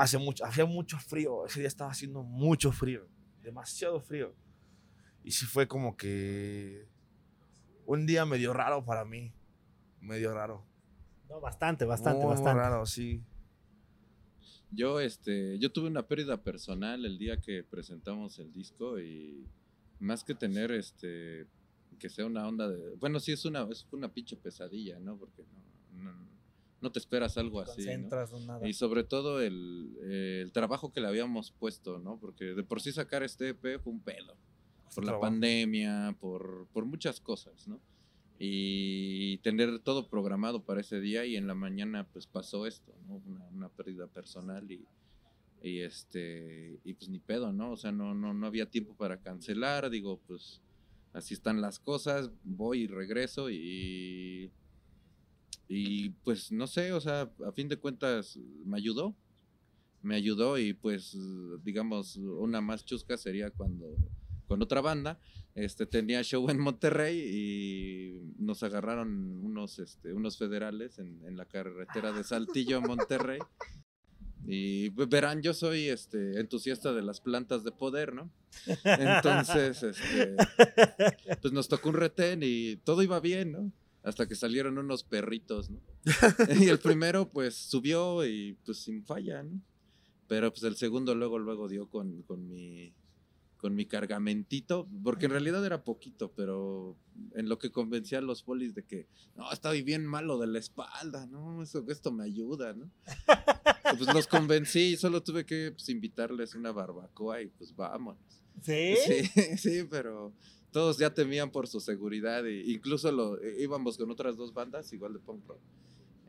Hace mucho, hacía mucho frío, ese día estaba haciendo mucho frío, demasiado frío. Y sí fue como que un día medio raro para mí, medio raro. No, bastante, bastante, Muy, muy bastante. raro, sí. Yo, este, yo tuve una pérdida personal el día que presentamos el disco y más que tener, este, que sea una onda de, bueno, sí es una, es una pinche pesadilla, ¿no? Porque no, no, no te esperas algo así. Concentras, no nada. Y sobre todo el, eh, el trabajo que le habíamos puesto, ¿no? Porque de por sí sacar este EP fue un pedo. Por la trabajo. pandemia, por, por muchas cosas, ¿no? Y tener todo programado para ese día y en la mañana pues pasó esto, ¿no? Una, una pérdida personal y, y este, y pues ni pedo, ¿no? O sea, no, no, no había tiempo para cancelar, digo, pues así están las cosas, voy y regreso y, y pues no sé, o sea, a fin de cuentas me ayudó, me ayudó y pues digamos una más chusca sería cuando con otra banda este tenía show en Monterrey y nos agarraron unos este unos federales en, la carretera de Saltillo a Monterrey. Y pues, verán yo soy este entusiasta de las plantas de poder no entonces este pues nos tocó un retén y todo iba bien no hasta que salieron unos perritos, ¿no? y el primero, pues, subió y, pues, sin falla, ¿no? Pero, pues, el segundo luego, luego dio con, con mi con mi cargamentito, porque en realidad era poquito, pero en lo que convencía a los polis de que, no, estoy bien malo de la espalda, no, eso, esto me ayuda, ¿no? Pues los convencí y solo tuve que pues, invitarles una barbacoa y pues vámonos. ¿Sí? Sí, sí, pero todos ya temían por su seguridad. E incluso lo, íbamos con otras dos bandas, igual de punk rock.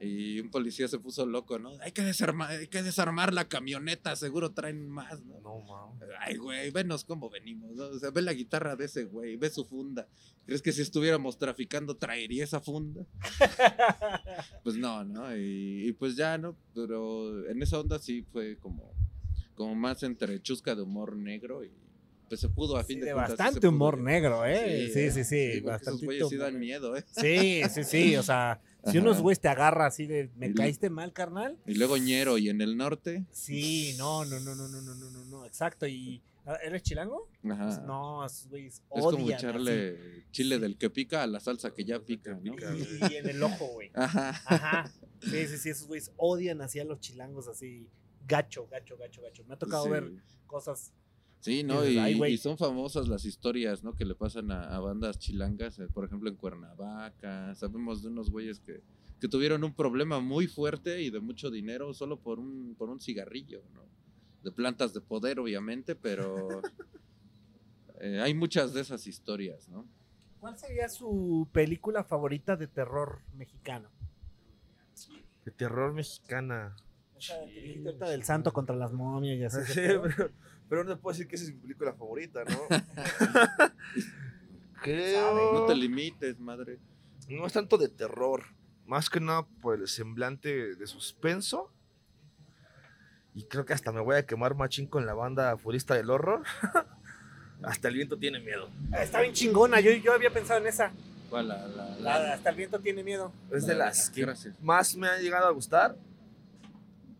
Y un policía se puso loco, ¿no? Hay que desarmar, hay que desarmar la camioneta, seguro traen más, ¿no? No, mames. Ay, güey, venos cómo venimos, ¿no? O sea, ve la guitarra de ese güey, ve su funda. ¿Crees que si estuviéramos traficando traería esa funda? Pues no, ¿no? Y, y pues ya, ¿no? Pero en esa onda sí fue como, como más entre chusca de humor negro y pues se pudo a fin Sí, de, de cuentas. sí bastante pudo. humor negro, ¿eh? Sí, sí, sí. porque bastante Esos güeyes sí dan miedo, ¿eh? Sí, sí, sí. O sea, si Ajá. unos güeyes te agarra así de, ¿me Y- caíste mal, carnal? Y luego ñero y en el norte. Sí, no, no, no, no, no, no, no, no, no, exacto. ¿Y ah, eres chilango? Ajá. No, esos güeyes es como odian echarle chile Sí. del que pica a la salsa que ya pica, ¿no? Y, y en el ojo, güey. Ajá. Ajá. Sí, sí, sí, esos güeyes odian así a los chilangos así. Gacho, gacho, gacho, gacho. Me ha tocado Sí. ver cosas. Sí, ¿no? Y, son famosas las historias, ¿no? Que le pasan a, a bandas chilangas, eh, por ejemplo en Cuernavaca. Sabemos de unos güeyes que, que tuvieron un problema muy fuerte y de mucho dinero solo por un, por un cigarrillo, ¿no? De plantas de poder, obviamente, pero eh, hay muchas de esas historias, ¿no? ¿Cuál sería su película favorita de terror mexicano? De terror mexicana. Esa del santo contra las momias y así. Sí, pero, pero no te puedo decir que esa es mi película favorita, ¿no? Creo. No te limites, madre. No es tanto de terror, más que nada por el semblante de suspenso. Y creo que hasta me voy a quemar machín con la banda Furista del Horror. hasta el viento tiene miedo. Está bien chingona, yo, yo había pensado en esa. ¿Cuál? La, la, La la- de hasta el viento tiene miedo. Es de la- las que Gracias. más me han llegado a gustar.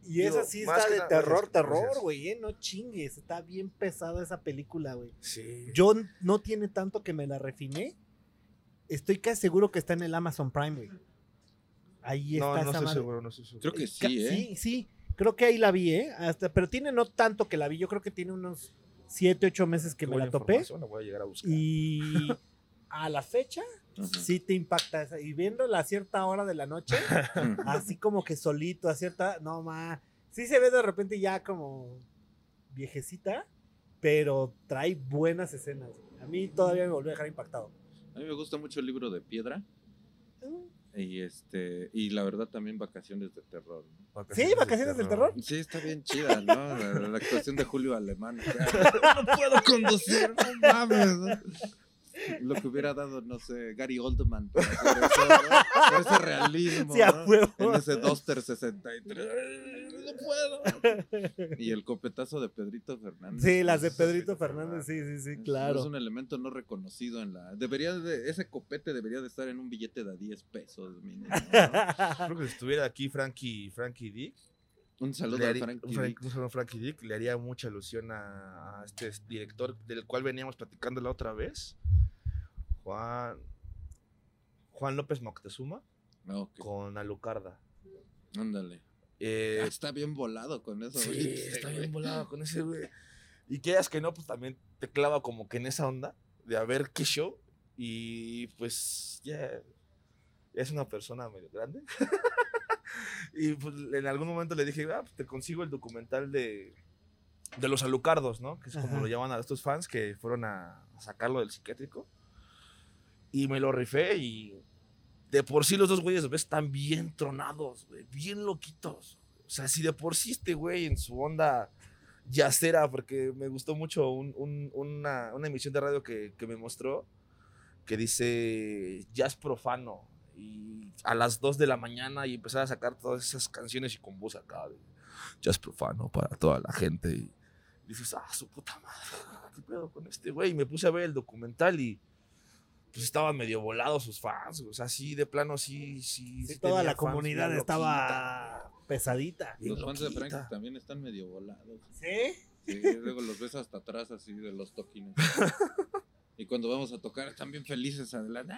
Y Digo, esa sí está de nada- terror, gracias, terror, güey, eh, no chingues, está bien pesada esa película, güey. Sí. Yo no tiene tanto que me la refiné. Estoy casi seguro que está en el Amazon Prime, güey. Ahí está no, no esa estoy madre. seguro, no estoy seguro. Creo que Ca- sí, ¿eh? Sí, sí, creo que ahí la vi, ¿eh? Hasta, pero tiene no tanto que la vi, yo creo que tiene unos 7, 8 meses que me Tengo la topé. información, La voy a llegar a buscar. Y a la fecha Ajá. sí te impacta. Y viéndola a cierta hora de la noche, así como que solito, a cierta. No, ma. Sí se ve de repente ya como viejecita, pero trae buenas escenas. A mí todavía me volvió a dejar impactado. A mí me gusta mucho el libro de piedra. Mm. Y este, y la verdad también vacaciones de terror. ¿no? ¿Sí? ¿Vacaciones del terror? Sí, está bien chida, ¿no? La, la actuación de Julio Alemán. o sea, no puedo conducir, no mames. Lo que hubiera dado, no sé, Gary Oldman. Por ese realismo. Sí, ¿no? En ese Duster 63. No puedo. Y el copetazo de Pedrito Fernández. Sí, las de Es- Pedrito Fernández, sí, sí, sí, Es claro. un elemento no reconocido en la. Debería de, ese copete debería de estar en un billete de a 10 pesos, mínimo, ¿no? Creo que si estuviera aquí Frankie, Frankie Dick, Un saludo le a haría- Frankie un Dick. un saludo a Frankie Dick, le haría mucha ilusión a, a este director del cual veníamos platicando la otra vez, Juan, Juan López Moctezuma, Ah, ok, con Alucarda. Ándale. Eh, Ah, está bien volado con eso. sí, güey, está güey. bien volado con ese güey. Y quieras que no, pues también te clava como que en esa onda de a ver qué show. Y pues ya es una persona medio grande. y pues en algún momento le dije, ah, pues, te consigo el documental de, de los alucardos, ¿no? Que es como Ajá. lo llaman a estos fans que fueron a, a sacarlo del psiquiátrico. Y me lo rifé y de por sí los dos güeyes ves están bien tronados, güey, bien loquitos. O sea, si de por sí este güey en su onda yacera, porque me gustó mucho un- un- una, una emisión de radio que, que me mostró que dice jazz profano y a las 2 de la mañana y empezar a sacar todas esas canciones y con voz acá de jazz profano para toda la gente y dices, ah, su puta madre, ¿qué pedo con este güey? Y me puse a ver el documental y pues estaban medio volados sus fans, o sea, sí, de plano, sí, sí. Sí, sí toda la comunidad estaba pesadita. Los fans de. Frankie también están medio volados. ¿Sí? Sí, luego los ves hasta atrás así de los toquines. Y cuando vamos a tocar están bien felices adelante.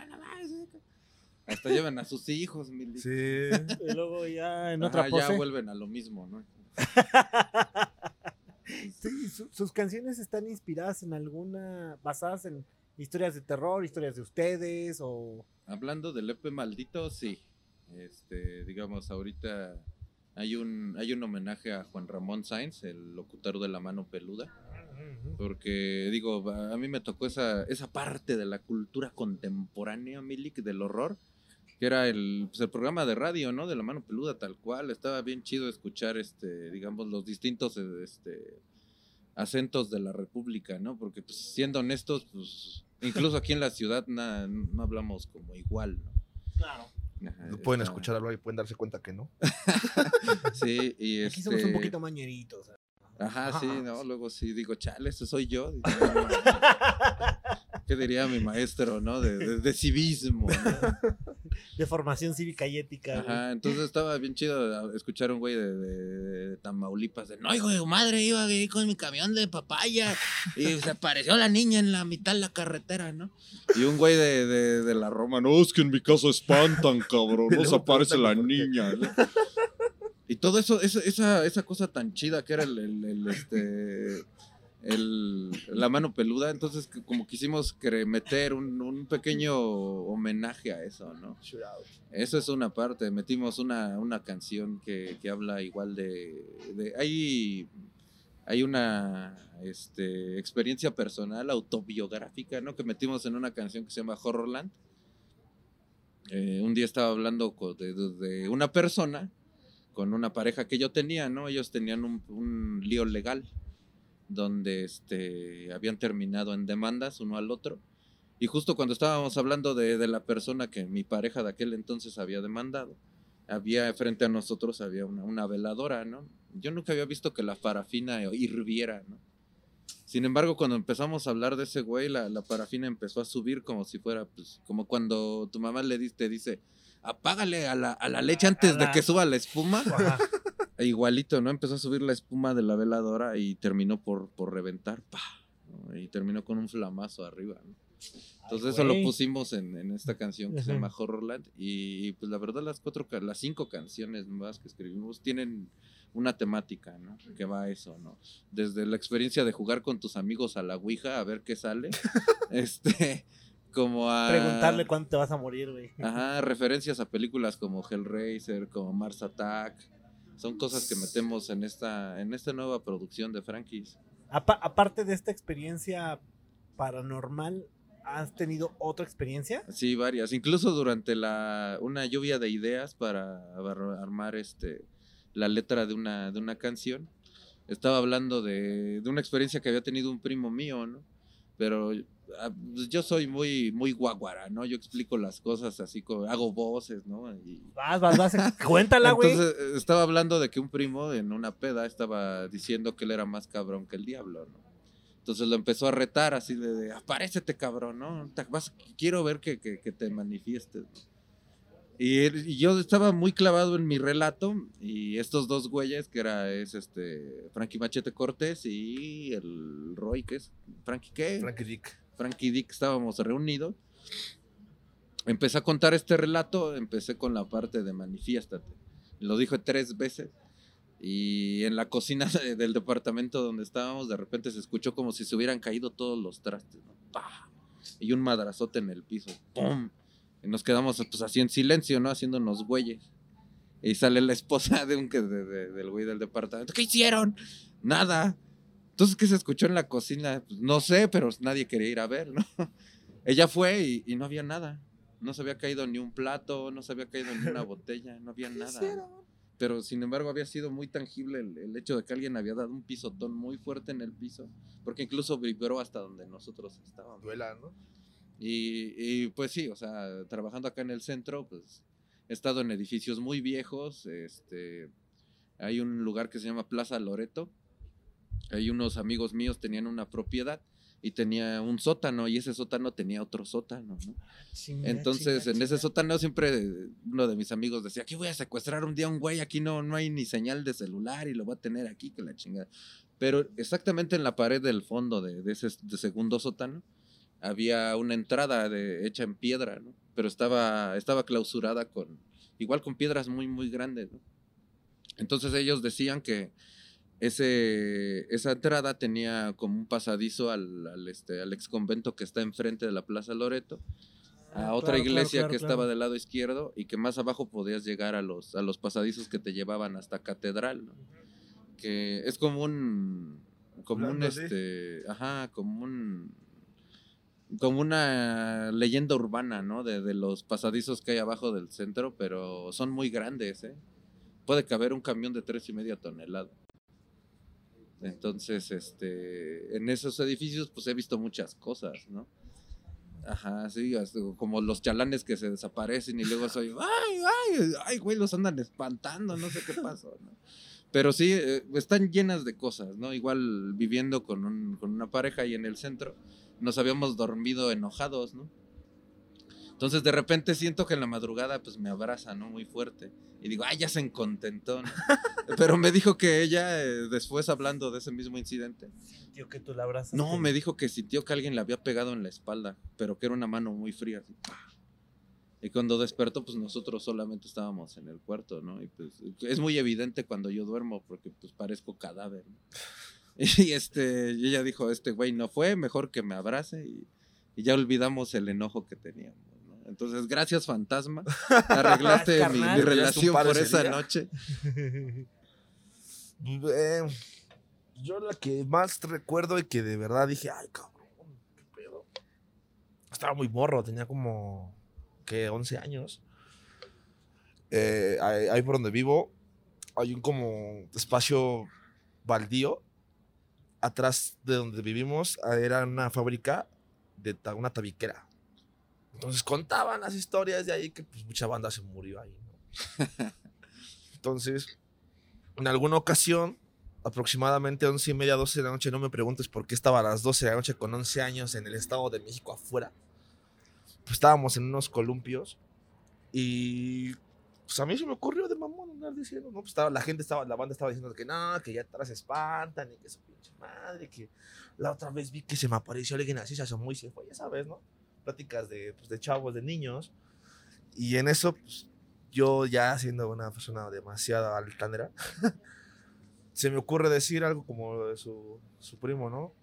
Hasta llevan a sus hijos, Mili. Sí. Y luego ya en Ajá, otra pose. ya vuelven a lo mismo, ¿no? Sí, su- sus canciones están inspiradas en alguna, basadas en historias de terror, historias de ustedes o... Hablando del EP maldito, sí. Este, digamos, ahorita hay un, hay un homenaje a Juan Ramón Sainz, el locutor de la mano peluda. Porque, digo, a a mí me tocó esa, esa parte de la cultura contemporánea, Milik, del horror, que era el, pues, el programa de radio, ¿no? De la mano peluda, tal cual. Estaba bien chido escuchar, este, digamos, los distintos este, acentos de la República, ¿no? Porque, pues, siendo honestos, pues, incluso aquí en la ciudad na- no hablamos como igual, ¿no? Claro. Ajá, pueden está- escuchar hablar y pueden darse cuenta que no. Sí, y Aquí somos un este- poquito mañeritos. Ajá, sí, no, luego sí digo, chale, ese soy yo. Digo, no, no, no. ¿Qué diría mi maestro, no? De, de- de civismo. ¿no? De formación cívica y ética. güey. Ajá, entonces estaba bien chido escuchar a un güey de, Tamaulipas de, no, hijo de madre, iba con mi camión de papaya y se apareció la niña en la mitad de la carretera, ¿no? Y un güey de, la Roma, no, es que en mi casa espantan, cabrón, no se aparece la niña. ¿no? Y todo eso, esa, esa, esa cosa tan chida que era el, el- el, este, el- la mano peluda, entonces como quisimos meter un, un pequeño homenaje a eso, ¿no? Eso es una parte. Metimos una, una canción que, que habla igual de. de- hay, hay una este, experiencia personal, autobiográfica, ¿no? Que metimos en una canción que se llama Horrorland. Eh, un día estaba hablando de, de- de una persona con una pareja que yo tenía, ¿no? Ellos tenían un, un lío legal donde este, habían terminado en demandas uno al otro. Y justo cuando estábamos hablando de, de la persona que mi pareja de aquel entonces había demandado, había frente a nosotros había una, una veladora, ¿no? Yo nunca había visto que la parafina hirviera, ¿no? Sin embargo, cuando empezamos a hablar de ese güey, la, la parafina empezó a subir como si fuera, pues, como cuando tu mamá le dice, te dice, apágale a la, a la leche antes de la- que suba la espuma. Ajá. E igualito, ¿no? Empezó a subir la espuma de la veladora y terminó por, por reventar, ¡pa! ¿no? Y terminó con un flamazo arriba, ¿no? Entonces Ay, eso lo pusimos en, en esta canción que se llama Horrorland y pues la verdad las cuatro, las cinco canciones más que escribimos tienen una temática, ¿no? Que va a eso, ¿no? Desde la experiencia de jugar con tus amigos a la Ouija a ver qué sale, este, como a... Preguntarle cuándo te vas a morir, güey. Ajá, referencias a películas como Hellraiser, como Mars Attack. Son cosas que metemos en esta, en esta nueva producción de Frankies. Apa- aparte de esta experiencia paranormal, has tenido otra experiencia? Sí, varias. Incluso durante la, una lluvia de ideas para ar- armar este, la letra de una, de una canción, estaba hablando de, de una experiencia que había tenido un primo mío, ¿no? Pero yo soy muy, muy guaguara, ¿no? Yo explico las cosas así, como, hago voces, ¿no? Y, Vas, vas, vas. Cuéntala, güey. entonces eh, estaba hablando de que un primo en una peda estaba diciendo que él era más cabrón que el diablo, ¿no? Entonces lo empezó a retar así de, de aparécete cabrón, ¿no? Te- vas- quiero ver que, que- que te manifiestes. ¿no? Y yo estaba muy clavado en mi relato y estos dos güeyes, que era es este Frankie Machete Cortés y el Roy, que es Frankie qué? Frankie Dick. Frankie Dick estábamos reunidos. Empecé a contar este relato, empecé con la parte de manifiéstate. Lo dijo tres veces. Y en la cocina de- del departamento donde estábamos, de repente se escuchó como si se hubieran caído todos los trastes. ¿no? Y un madrazote en el piso. ¡Pum! Y nos quedamos pues así en silencio, ¿no? Haciéndonos güeyes. Y sale la esposa de un de- de- del güey del departamento. ¿Qué hicieron? Nada. Entonces, ¿qué se escuchó en la cocina? Pues, no sé, pero nadie quería ir a ver, ¿no? Ella fue y, y no había nada. No se había caído ni un plato, no se había caído ni una botella, no había nada. Pero sin embargo había sido muy tangible el, el hecho de que alguien había dado un pisotón muy fuerte en el piso, porque incluso vibró hasta donde nosotros estábamos. Duela, ¿no? Y, y, pues sí, o sea, trabajando acá en el centro, pues he estado en edificios muy viejos. Este, hay un lugar que se llama Plaza Loreto. Hay unos amigos míos tenían una propiedad y tenía un sótano y ese sótano tenía otro sótano, ¿no? Chinga, Entonces, chinga, en ese chinga. sótano siempre uno de mis amigos decía, aquí voy a secuestrar un día a un güey, aquí no, no hay ni señal de celular y lo voy a tener aquí, que la chingada. Pero exactamente en la pared del fondo de, de ese de segundo sótano había una entrada de, hecha en piedra, ¿no? Pero estaba, estaba clausurada con, igual con piedras muy, muy grandes, ¿no? Entonces ellos decían que ese, esa entrada tenía como un pasadizo al, al, este, al ex convento que está enfrente de la Plaza Loreto, a Ah, otra claro, iglesia claro, que estaba del lado izquierdo y que más abajo podías llegar a los, a los pasadizos que te llevaban hasta Catedral, ¿no? que es como un, como un, este, ajá, como un, como una leyenda urbana, ¿no? De, de los pasadizos que hay abajo del centro, pero son muy grandes, ¿eh? Puede caber un camión de tres y media toneladas. Entonces, este, en esos edificios, pues he visto muchas cosas, ¿no? Ajá, sí, como los chalanes que se desaparecen y luego soy, ay, ay, ay, güey, los andan espantando, no sé qué pasó, ¿no? Pero sí, eh, están llenas de cosas, ¿no? Igual viviendo con, un- con una pareja y en el centro, nos habíamos dormido enojados, ¿no? Entonces de repente siento que en la madrugada pues me abraza, ¿no? Muy fuerte. Y digo, ay, ya se encontentó, ¿no? Pero me dijo que ella, eh, después hablando de ese mismo incidente, Sintió que tú la abrazas. no, me dijo que sintió que alguien le había pegado en la espalda, pero que era una mano muy fría. Y cuando despertó, pues nosotros solamente estábamos en el cuarto, ¿no? Y pues es muy evidente cuando yo duermo, porque pues parezco cadáver. ¿no? Y este, y ella dijo, este güey no fue, mejor que me abrace y, y ya olvidamos el enojo que teníamos. Entonces, gracias fantasma, arreglaste mi, Carnal. mi ¿Tiraste un relación por esa día? noche. Eh, yo la que más recuerdo y que de verdad dije, ay, cabrón, qué pedo. Estaba muy morro, tenía como, ¿qué? 11 años. Eh, ahí, ahí por donde vivo hay un como espacio baldío. Atrás de donde vivimos ah, era una fábrica de ta- una tabiquera. Entonces contaban las historias de ahí que pues, mucha banda se murió ahí. ¿no? Entonces, en alguna ocasión, aproximadamente 11 y media, 12 de la noche, no me preguntes por qué estaba a las 12 de la noche con 11 años en el Estado de México afuera. Pues estábamos en unos columpios y pues a mí se me ocurrió de mamón andar diciendo, no, pues estaba, la gente estaba, la banda estaba diciendo que no, que ya atrás se espantan y que su pinche madre, que la otra vez vi que se me apareció alguien así, se asomó y se fue, ya sabes, ¿no? Pláticas de, pues, de chavos, de niños. Y en eso, pues, yo ya siendo una persona demasiado altanera, se me ocurre decir algo como lo de su, su primo, ¿no?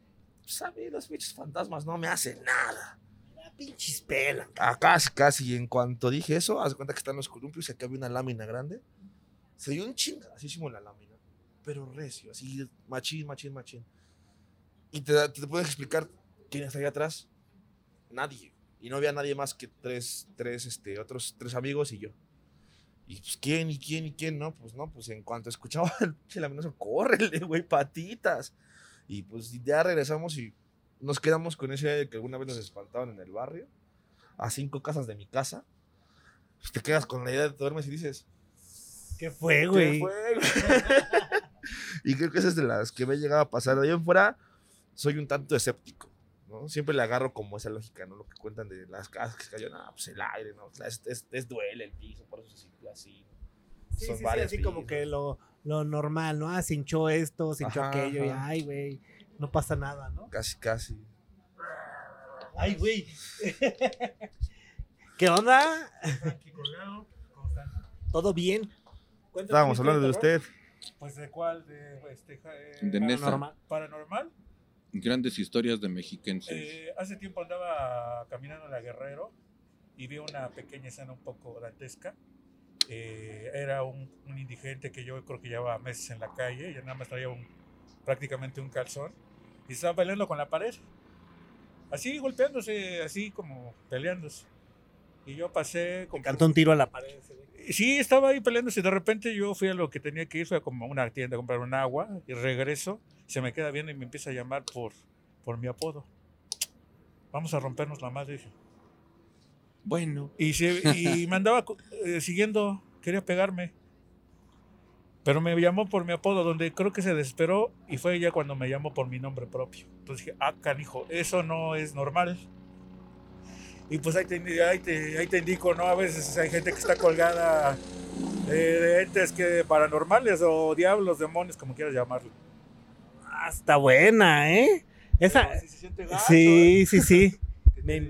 Pues a mí los pinches fantasmas no me hacen nada. La pinches pela. Ah, casi, casi. Y en cuanto dije eso, haz cuenta que están los columpios y acá había una lámina grande. Se dio un chingadísimo la lámina. Pero recio, así, machín, machín, machín. Y te, te puedes explicar quién está ahí atrás. Nadie. Y no había nadie más que tres, tres, este, otros tres amigos y yo. Y pues, ¿quién y quién y quién? No, pues no, pues en cuanto escuchaba el pinche laminoso, córrele, güey, patitas. Y pues ya regresamos y nos quedamos con esa idea de que alguna vez nos espantaban en el barrio, a cinco casas de mi casa. Pues te quedas con la idea de duermes y dices, ¿Qué fue, ¿qué güey? fue, güey? y creo que esa es de las que me ha llegado a pasar. De ahí en fuera, soy un tanto escéptico. ¿No? Siempre le agarro como esa lógica, ¿no? Lo que cuentan de las casas que se cayó, no, pues el aire, ¿no? O sea, Es, es- es duele el piso, por eso se sintió así. Sí, Son sí, sí, varios así como que lo, lo normal, ¿no? Ah, se hinchó esto, se hinchó Ajá, aquello, y ay, güey, no pasa nada, ¿no? Casi, casi. Ay, güey. ¿Qué onda? Aquí colgado, ¿cómo están? ¿Todo bien? Cuéntame Estábamos hablando de usted. Pues de cuál, de este eh, paranormal. Grandes historias de mexiquenses. Eh, hace tiempo andaba caminando en la Guerrero y vi una pequeña escena un poco dantesca. Eh, era un, un indigente que yo creo que llevaba meses en la calle, ya nada más traía un, prácticamente un calzón y estaba peleando con la pared. Así golpeándose, así como peleándose. Y yo pasé con cantó un tiro a la pared. güey. Sí, estaba ahí peleándose. De repente yo fui a lo que tenía que ir, fui a como una tienda a comprar un agua y regreso. Se me queda viendo y me empieza a llamar por, por mi apodo. Vamos a rompernos la madre. dije. Bueno. Y, se- y me andaba eh, siguiendo, quería pegarme. Pero me llamó por mi apodo, donde creo que se desesperó y fue ya cuando me llamó por mi nombre propio. Entonces dije, ah, canijo, eso no es normal. Y pues ahí te, ahí te, ahí te indico, ¿no? A veces hay gente que está colgada eh, de entes que paranormales o diablos, demonios, como quieras llamarlo. Ah, está buena, ¿eh? Esa. Pero sí se siente gacho, Sí, sí, sí. ¿eh? Me,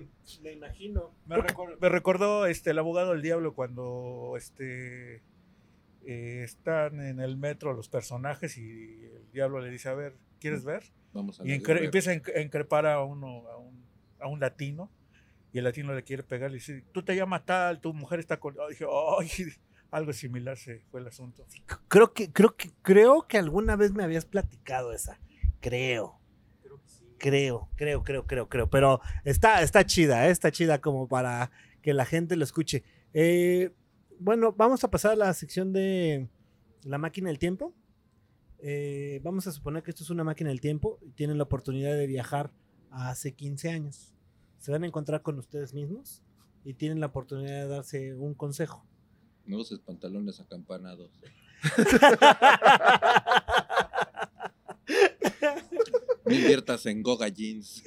me imagino. Me, recor- me recordó este, el abogado del diablo cuando este, eh, están en el metro los personajes y el diablo le dice, a ver, ¿quieres ver? Vamos a Y empieza a increpar a, uno, a, un, a un latino y el latino le quiere pegar y dice, tú te llamas tal, tu mujer está con... Dije, ay, algo similar se fue el asunto. Creo que, creo que, creo que alguna vez me habías platicado esa. Creo. Creo, creo, creo, creo, creo. Pero está, está chida, ¿eh? está chida como para que la gente lo escuche. Eh, bueno, vamos a pasar a la sección de la máquina del tiempo. Eh, vamos a suponer que esto es una máquina del tiempo y tienen la oportunidad de viajar a hace 15 años. Se van a encontrar con ustedes mismos y tienen la oportunidad de darse un consejo. No uses pantalones acampanados. No inviertas en Goga Jeans.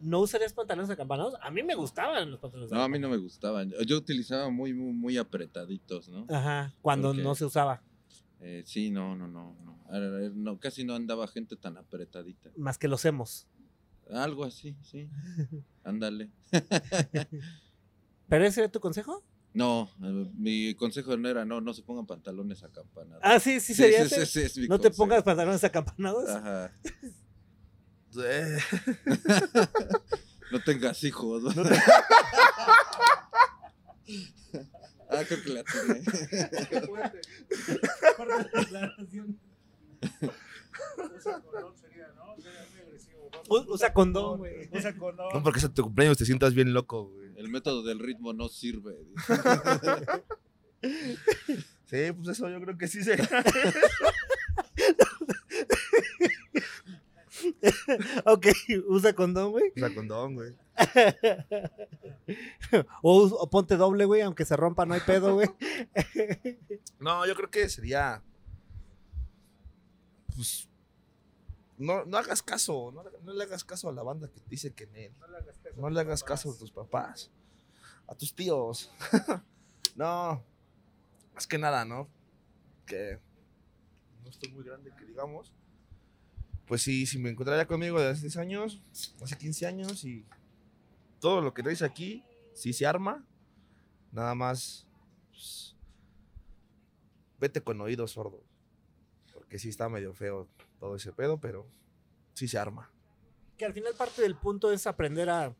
¿No usarías pantalones acampanados? A mí me gustaban los pantalones No, a mí no me gustaban. Yo utilizaba muy, muy, muy apretaditos, ¿no? Ajá, cuando no se usaba. Eh, sí, no, no, no, no. No. Casi no andaba gente tan apretadita. Más que los hemos. Algo así, sí. Ándale. ¿Pero ese era tu consejo? No, eh, mi consejo no era, no, no se pongan pantalones acampanados. Ah, sí, sí, sería sí, ese. sí, sí, es mi No te pongas pantalones acampanados. Ajá. No tengas hijos. ¿no? ah, creo que la tiene. Condón sería, ¿no? Sería ¿no? Usa condón, güey. Usa condón. no porque sea tu cumpleaños te sientas bien loco, güey. El método del ritmo no sirve. Sí, pues eso yo creo que sí sería. Ok, usa condón, güey. O sea, condón, güey. O, o ponte doble, güey, aunque se rompa, no hay pedo, güey. No, yo creo que sería. Pues. No, no hagas caso. No, no le hagas caso a la banda que te dice que en él. No le hagas caso. No le hagas caso a tus papás. A tus tíos. no. Más que nada, ¿no? Que. No estoy muy grande, que digamos. Pues sí, si me encontraría conmigo de hace 10 años, hace 15 años y todo lo que traes aquí, sí se arma. Nada más. pues, vete con oídos sordos. Porque sí está medio feo todo ese pedo, pero sí se arma. Que al final parte del punto es aprender a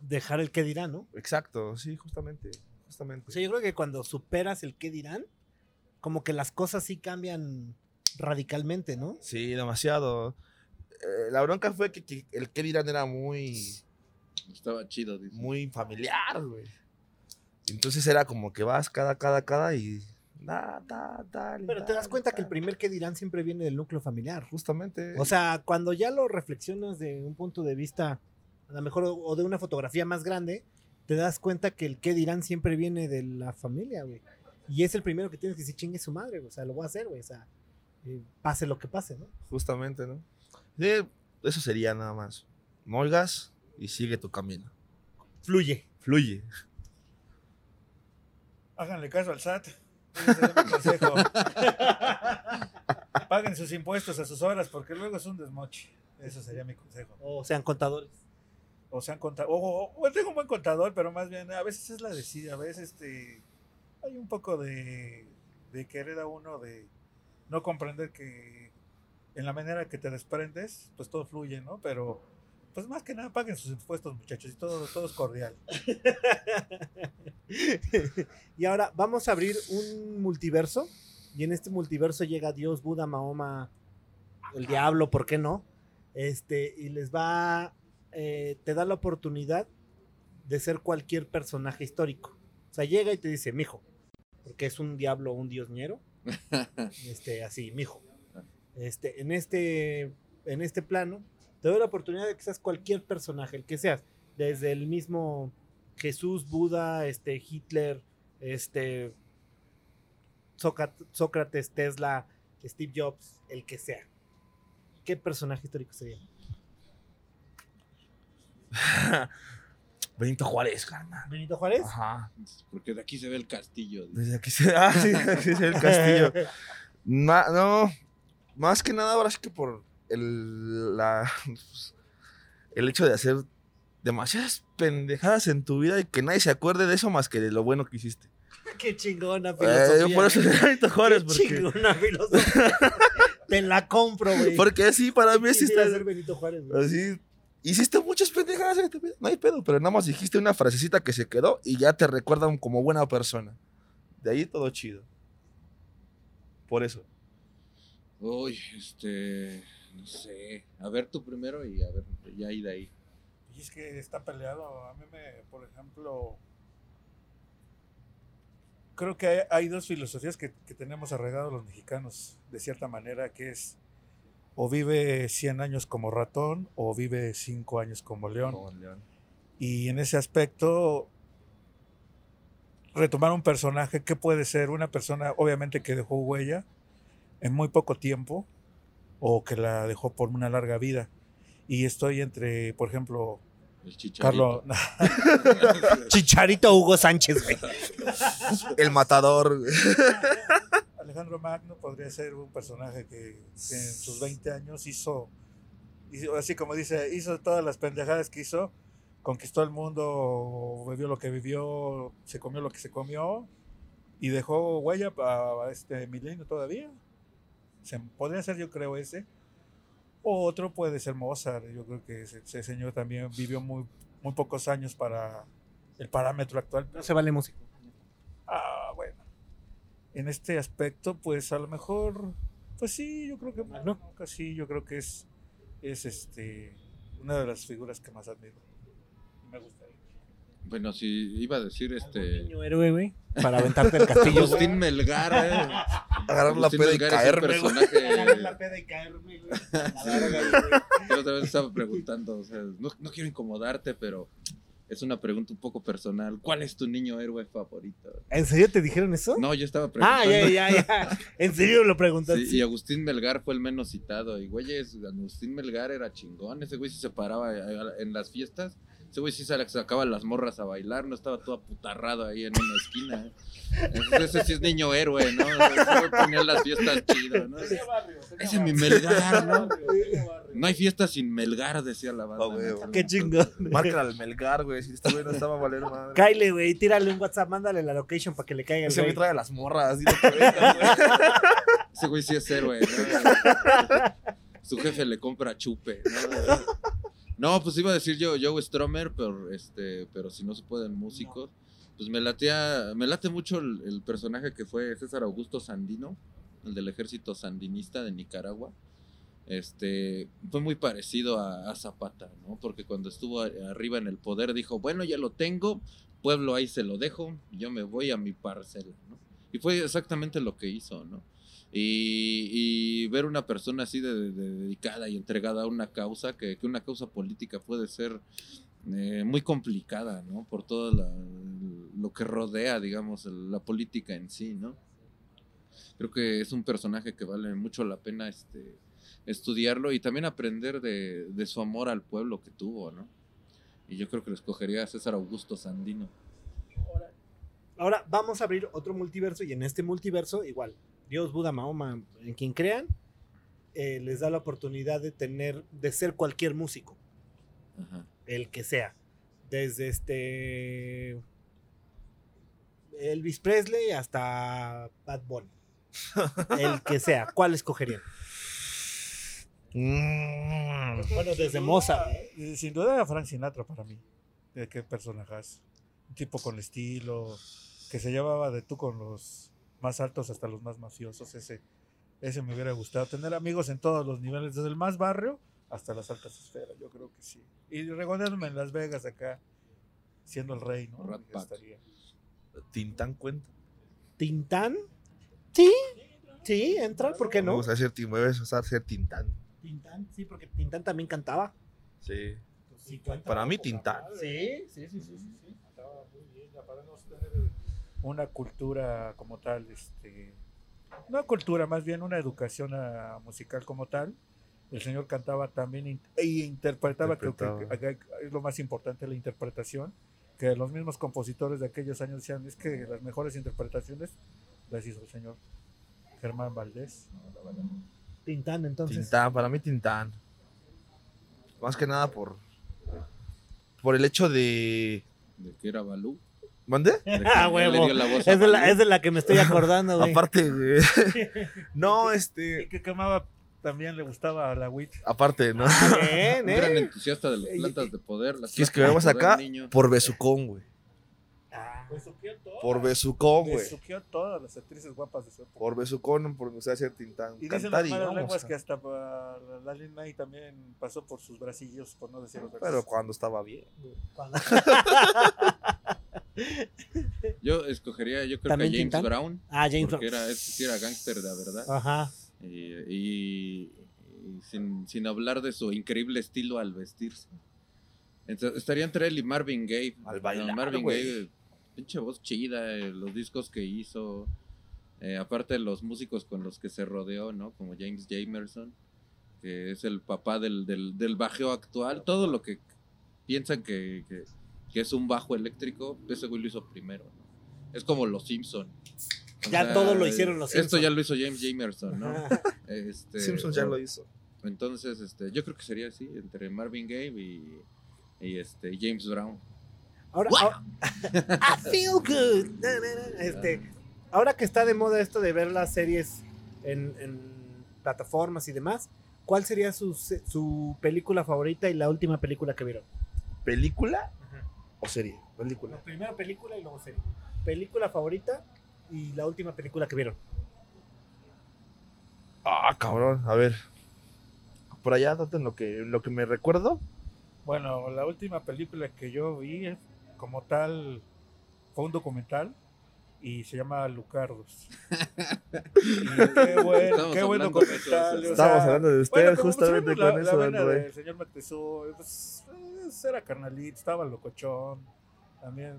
dejar el qué dirán, ¿no? Exacto, sí, justamente. Justamente. O sea, yo creo que cuando superas el qué dirán, como que las cosas sí cambian radicalmente, ¿no? Sí, demasiado. eh, la bronca fue que, que el que dirán era muy, Estaba chido, dice. muy familiar, güey. Entonces era como que vas cada, cada, cada y. Da, da, dale, Pero te das dale, cuenta que el primer que dirán siempre viene del núcleo familiar. Justamente. O sea, cuando ya lo reflexionas de un punto de vista, a lo mejor, o- de una fotografía más grande, te das cuenta que el qué dirán siempre viene de la familia, güey. Y es el primero que tienes que decir, chingue su madre, güey. O sea, lo voy a hacer, güey. O sea, eh, pase lo que pase, ¿no? Justamente, ¿no? Sí, eso sería nada más. No oigas y sigue tu camino. Fluye. Fluye. Háganle caso al SAT. Ese mi consejo. Paguen sus impuestos a sus horas porque luego es un desmoche. Eso sería mi consejo. O sean contadores. O sean contador. O, o- o tengo un buen contador, pero más bien a veces es la decisión. A veces este, hay un poco de, de querer a uno de no comprender que en la manera que te desprendes, pues todo fluye, ¿no? Pero pues más que nada paguen sus impuestos, muchachos, y todo, todo es cordial. y ahora vamos a abrir un multiverso. Y en este multiverso llega Dios, Buda, Mahoma, el diablo, ¿por qué no? Este, y les va, eh, te da la oportunidad de ser cualquier personaje histórico. O sea, llega y te dice, mijo, porque es un diablo o un diosñero. este, así, mijo. Este, en este, en este plano, te doy la oportunidad de que seas cualquier personaje, el que seas, desde el mismo Jesús, Buda, este, Hitler, este, Sócrat- Sócrates, Tesla, Steve Jobs, el que sea. ¿Qué personaje histórico sería? Benito Juárez, carnal. ¿Benito Juárez? Ajá. Porque de aquí se ve el castillo. Desde aquí se, ah, sí, aquí se ve el castillo. Ma- no, más que nada ahora sí que por el, la, pues, el hecho de hacer demasiadas pendejadas en tu vida y que nadie se acuerde de eso más que de lo bueno que hiciste. Qué chingona Eh, filosofía. por eso ¿eh? Juárez, Qué porque, chingona filosofía. Te la compro, güey. porque sí, para mí sí está Benito Juárez, güey. así. Hiciste muchas pendejadas en tu vida, no hay pedo, pero nada más dijiste una frasecita que se quedó y ya te recuerdan como buena persona. De ahí todo chido. Por eso. Uy, este. No sé. A ver tú primero y a ver, ya ahí de ahí. Y es que está peleado. A mí me, por ejemplo, creo que hay, hay dos filosofías que, que tenemos arraigados los mexicanos, de cierta manera, que es o vive 100 años como ratón o vive 5 años como león. Y en ese aspecto, retomar un personaje que puede ser una persona, obviamente, que dejó huella en muy poco tiempo o que la dejó por una larga vida. Y estoy entre, por ejemplo, El chicharito. Carlos, Chicharito Hugo Sánchez, güey. El matador. Alejandro Magno podría ser un personaje que, que en sus 20 años hizo, hizo, así como dice, hizo todas las pendejadas que hizo, conquistó el mundo, vivió lo que vivió, se comió lo que se comió y dejó huella para este milenio todavía. Se, podría ser, yo creo, ese. O otro puede ser Mozart. Yo creo que ese, ese señor también vivió muy, muy pocos años para el parámetro actual. No se vale música. Ah, bueno. En este aspecto, pues a lo mejor, pues sí, yo creo que Magno. sí, yo creo que es, es este una de las figuras que más admiro. Y Me gusta. Bueno, si iba a decir este. Niño héroe, güey. Para aventarte el castillo. güey. Agustín Melgar, eh. Agarrar la peda y caerme, güey. Agarrar la peda y caerme, güey. Güey. Yo otra vez estaba preguntando, o sea, no, no quiero incomodarte, pero es una pregunta un poco personal. ¿Cuál es tu niño héroe favorito? ¿En serio te dijeron eso? No, yo estaba preguntando. ah, ya, ya, ya. ¿En serio lo preguntaste? Sí, y Agustín Melgar fue el menos citado. Y güeyes, Agustín Melgar era chingón. Ese güey se paraba eh, en las fiestas. Ese güey sí se sacaba las morras a bailar. No estaba todo aputarrado ahí en una esquina. ¿eh? Entonces, ese sí es niño héroe, ¿no? Ese güey ponía las fiestas chido, ¿no? Ese es mi Melgar, ¿no? No hay fiesta sin Melgar, decía la banda. Ah, güey. Qué chingón. Márcala al Melgar, güey. Si este güey no estaba a valer madre. Kyle, güey, tírale un WhatsApp, mándale la location para que le caiga el Ese güey trae las morras. que venga, güey. Ese güey sí es héroe, ¿no? Su jefe le compra chupe, ¿no? No, pues iba a decir yo Joe Stromer, pero este, pero si no se pueden músicos, pues me latea, me late mucho el, personaje que fue César Augusto Sandino, el del ejército sandinista de Nicaragua. este, fue muy parecido a, Zapata, ¿no? Porque cuando estuvo arriba en el poder dijo, bueno, ya lo tengo, pueblo ahí se lo dejo, yo me voy a mi parcela, ¿no? Y fue exactamente lo que hizo, ¿no? Y, ver una persona así de, de- de dedicada y entregada a una causa, que, una causa política puede ser eh, muy complicada, ¿no? Por todo la- lo que rodea, digamos, la política en sí, ¿no? Creo que es un personaje que vale mucho la pena este, estudiarlo y también aprender de, su amor al pueblo que tuvo, ¿no? Y yo creo que lo escogería a César Augusto Sandino. Ahora vamos a abrir otro multiverso y en este multiverso igual, Dios, Buda, Mahoma, en quien crean, eh, les da la oportunidad de tener, de ser cualquier músico, Ajá. el que sea. Desde este Elvis Presley hasta Bad Bunny. El que sea. ¿Cuál escogerían? Mm. Bueno, desde Mozart. duda- eh, Sin duda era Frank Sinatra para mí. De qué personajes. Un tipo con estilo, que se llevaba de tú con los más altos hasta los más mafiosos. Ese, ese me hubiera gustado. Tener amigos en todos los niveles, desde el más barrio hasta las altas esferas, yo creo que sí. Y regonearme en Las Vegas acá, siendo el rey, ¿no? Rat Ya Pack. estaría. Tintán cuenta. ¿Tintán? Sí. Sí, entra, ¿por qué no? Vamos a decir, Tim- voy a usar ser Tintán. Tintán, sí, porque Tintán también cantaba. Sí. Sí, cuenta. Para mí, Tintán. Sí, sí, sí, sí, sí, sí. Estaba muy bien, para no tener una cultura como tal, este, una cultura, más bien una educación ah, musical como tal. El señor cantaba también in- e interpretaba, creo que- que, es lo más importante, la interpretación, que los mismos compositores de aquellos años decían, es que las mejores interpretaciones las hizo el señor Germán Valdés. Tintán, entonces. Tintán, para mí Tintán. Más que nada por. Por el hecho de. De que era Balú. ¿Mande? Ah, huevo. Es de, la, Balú. es de la que me estoy acordando, güey. Aparte, güey. no, Y este. que quemaba, también le gustaba a la WIT. Aparte, ¿no? Bien, Un gran ¿eh? entusiasta de las plantas de poder. Las ¿Quieres que poder, acá? niño. Por Besucón, güey. Ah, Por Besucón, güey. Besuqueó todas las actrices guapas de su época. Por Besucón, por hacer Tintán. Y dicen las y malas lenguas a- que hasta pa- la Lalin May también pasó por sus bracillos, por no decir otra Pero cosa. cuando estaba bien. cuando- Yo escogería, yo creo que a ¿También James Tintán? Brown. Ah, James porque Brown. era, era gángster de verdad. Ajá. Y, y- y sin, sin hablar de su increíble estilo al vestirse. Entonces, estaría entre él y Marvin Gaye. Al bailar, Marvin güey. Gaye, pinche voz chida, eh, los discos que hizo. eh, aparte de los músicos con los que se rodeó, ¿no? Como James Jamerson, que es el papá del, del, del bajeo actual. Todo lo que piensan que, que- que es un bajo eléctrico, ese güey lo hizo primero. ¿no? Es como los Simpson. O Ya todo lo hicieron los Esto Simpson. ya lo hizo James Jamerson, ¿no? Este, Simpson ya lo hizo. Entonces, este, yo creo que sería así, entre Marvin Gaye y, y este, James Brown. Ahora, ahora- I feel good. Na, na, na. Este, ahora que está de moda esto de ver las series en, en plataformas y demás, ¿cuál sería su, su película favorita y la última película que vieron? ¿Película o serie? Película. primero película y luego serie. Película favorita y la última película que vieron. Ah, cabrón. A ver. Por allá, en lo que, lo que me recuerdo. Bueno, la última película que yo vi como tal fue un documental y se llama Lucardos. Y qué buen, Estamos qué buen documental. o sea, hablando de bueno, como justamente con la, eso, la del señor Moctezuma, pues, pues, era carnalito, estaba locochón también.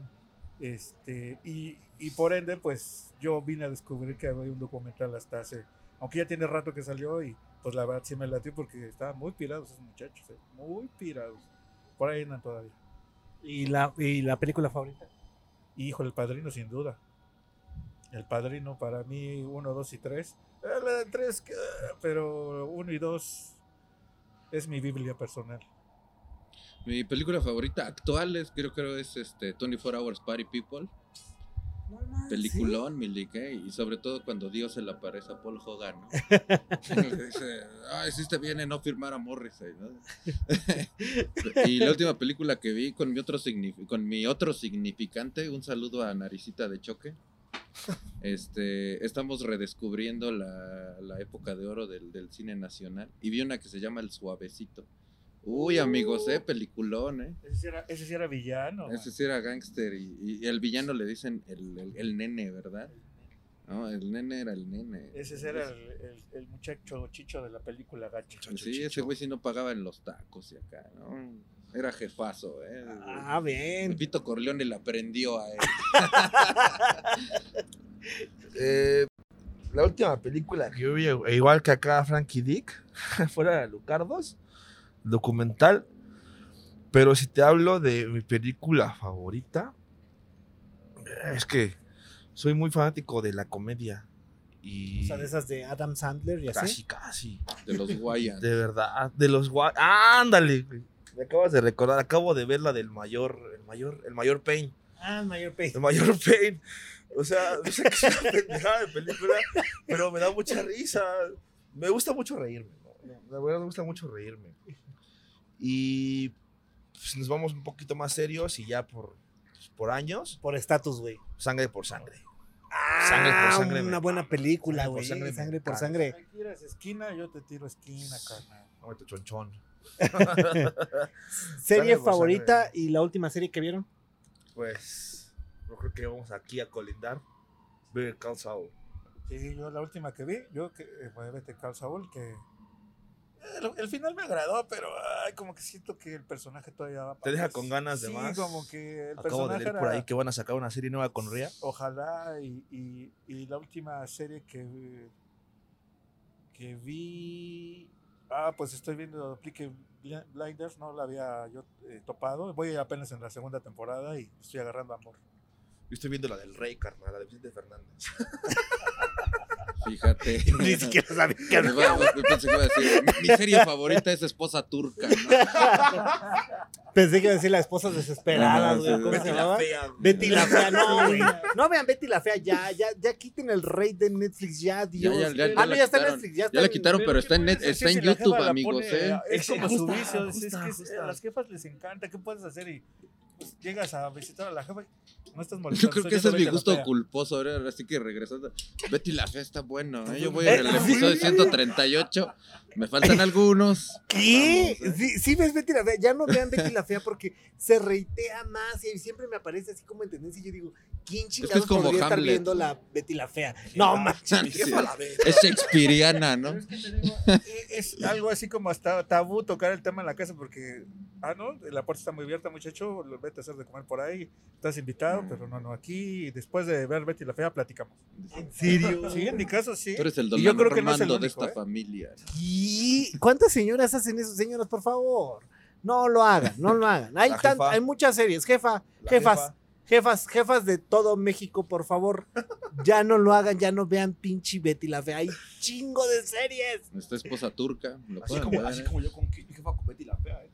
Este, y, y por ende, pues yo vine a descubrir que había un documental hasta hace, aunque ya tiene rato que salió y pues la verdad sí me latió porque estaban muy pirados esos muchachos, eh, muy pirados. Por ahí andan todavía. ¿Y la, y la película favorita? Hijo, el padrino sin duda. El padrino para mí, uno, dos y tres. Eh, la tres, pero uno y dos es mi Biblia personal. Mi película favorita actual es, creo que es este 24 Hours Party People. Peliculón, mi ligue, y sobre todo cuando Dios se le aparece a Paul Hogan, ¿no? Le dice, ah, hiciste bien en no firmar a Morrissey, ¿no? y la última película que vi con mi otro con mi otro significante, un saludo a Naricita de Choque. este, estamos redescubriendo la, la época de oro del, del cine nacional y vi una que se llama El Suavecito. Uy, amigos, eh, peliculón, eh. Ese sí era, ese sí era villano. Ese sí era gángster y, y el villano le dicen el, el- el nene, ¿verdad? No, el nene era el nene. Ese sí era el, el- el muchacho chicho de la película Gacha. Pues sí, ese güey sí no pagaba en los tacos y acá, ¿no? Era jefazo, ¿eh? Ah, bien. Pepito Corleone le aprendió a él. Eh, la última película que yo vi, e igual que acá Frankie Dick, fuera de Lucardos, documental. Pero si te hablo de mi película favorita, es que soy muy fanático de la comedia. Y O sea, de esas de Adam Sandler y casi, así. casi. De los Guayans. De verdad, de los gua- ¡Ándale! Me acabas de recordar, acabo de ver la del mayor, el mayor, el mayor Pain. Ah, el mayor pay. El mayor Pain. O sea, yo sé que es una pendejada de película, pero me da mucha risa. Me gusta mucho reírme, ¿no? La verdad me gusta mucho reírme. Y pues, nos vamos un poquito más serios y ya por, pues, por años, Por estatus, güey. sangre por sangre. Ah, Sangre por sangre Una me buena película, Sangre por güey. sangre Sangre, me por sangre. Ahí tiras esquina, yo te tiro esquina, carnal. Ahorita chonchón. Serie favorita sangre. y la última serie que vieron. Pues yo creo que vamos aquí a colindar. Better Call Saul. Sí, yo la última que vi, yo que eh, fue Better Call Saul, que el, el final me agradó, pero ay, como que siento que el personaje todavía va ¿Te para deja con ganas de sí, más? como que el Acabo de personaje leer era, por ahí que van a sacar una serie nueva con Ria. ojalá y, y, y la última serie que que vi ah pues estoy viendo Peaky Bli- Blinders no la había yo eh, topado voy apenas en la segunda temporada y estoy agarrando amor Yo estoy viendo la del Rey, carnal, la de Vicente Fernández. Fíjate. Ni siquiera sabía que Yo pensé que iba a decir, mi serie favorita es Esposa Turca. ¿no? Pensé que iba a decir la esposa desesperada, No, güey. sí, ¿Cómo Betty se la llamaba? Betty la fea, no, güey. No vean Betty la fea, ya, ya, ya quiten el rey de Netflix, ya, Dios. ya, ya ah, no, ya está en. Netflix, ya está. Ya la quitaron, pero está en, está en YouTube, amigos. pone, ¿eh? Es como su vicio, es, que a las jefas les encanta. ¿Qué puedes hacer? Y pues, llegas a visitar a la jefa y no estás Yo molestando. creo que ese es mi gusto culposo. Ahora así que regresando. Betty la Fea está bueno. ¿eh? Yo voy en el Eh, episodio sí. 138. Me faltan algunos. ¿Qué? Vamos, ¿eh? Sí, sí ves Betty la fea, ya no vean Betty la fea porque se reitea más y siempre me aparece así como en tendencia y yo digo, ¿quién que es chingados como podría estar Hamlet. viendo la Betty la fea? No, manches. La ve. Es Shakespeareana, ¿no? Pero es, que digo, eh, es algo así como hasta tabú tocar el tema en la casa porque, ah, no, la puerta está muy abierta, muchacho, lo vete a hacer de comer por ahí, estás invitado, pero no, no, aquí después de ver Betty la Fea platicamos. ¿En serio? Sí, en mi caso sí. Tú eres el Y don yo creo que no es el Armando de único, esta ¿eh? familia. ¿Y cuántas señoras hacen eso? Señoras, por favor. No lo hagan, no lo hagan. Hay, tan- hay muchas series. Jefa, La jefas, jefa. jefas, jefas de todo México, por favor. Ya no lo hagan, ya no vean pinche Betty la fea. Hay chingo de series. Esta esposa turca. Lo Así como, ver, así ¿eh? como yo con jefa con Betty la fea, eh.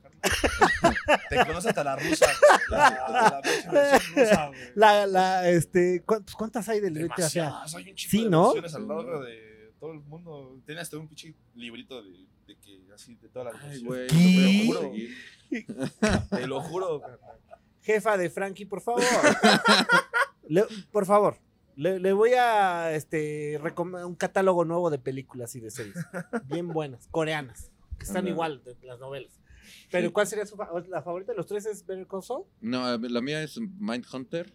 Te conoces hasta la rusa. La, la, la rusa, güey. La, la, este, ¿cu- pues, ¿cuántas hay de Betty la fea? Demasiadas, hay un chico Sí, de ¿no? a lo largo de todo el mundo. Tiene hasta un pinche librito de, de que así de todas las Ay, versiones. güey. ¿Qué? lo voy a conseguir. Te lo juro. Jefa de Frankie, por favor. Le- por favor. Le, le voy a este recom- un catálogo nuevo de películas y de series. Bien buenas, coreanas. Que están igual de las novelas. Pero Sí. ¿cuál sería su fa- la favorita de los tres? ¿Es Better Call Saul? No, la mía es Mindhunter.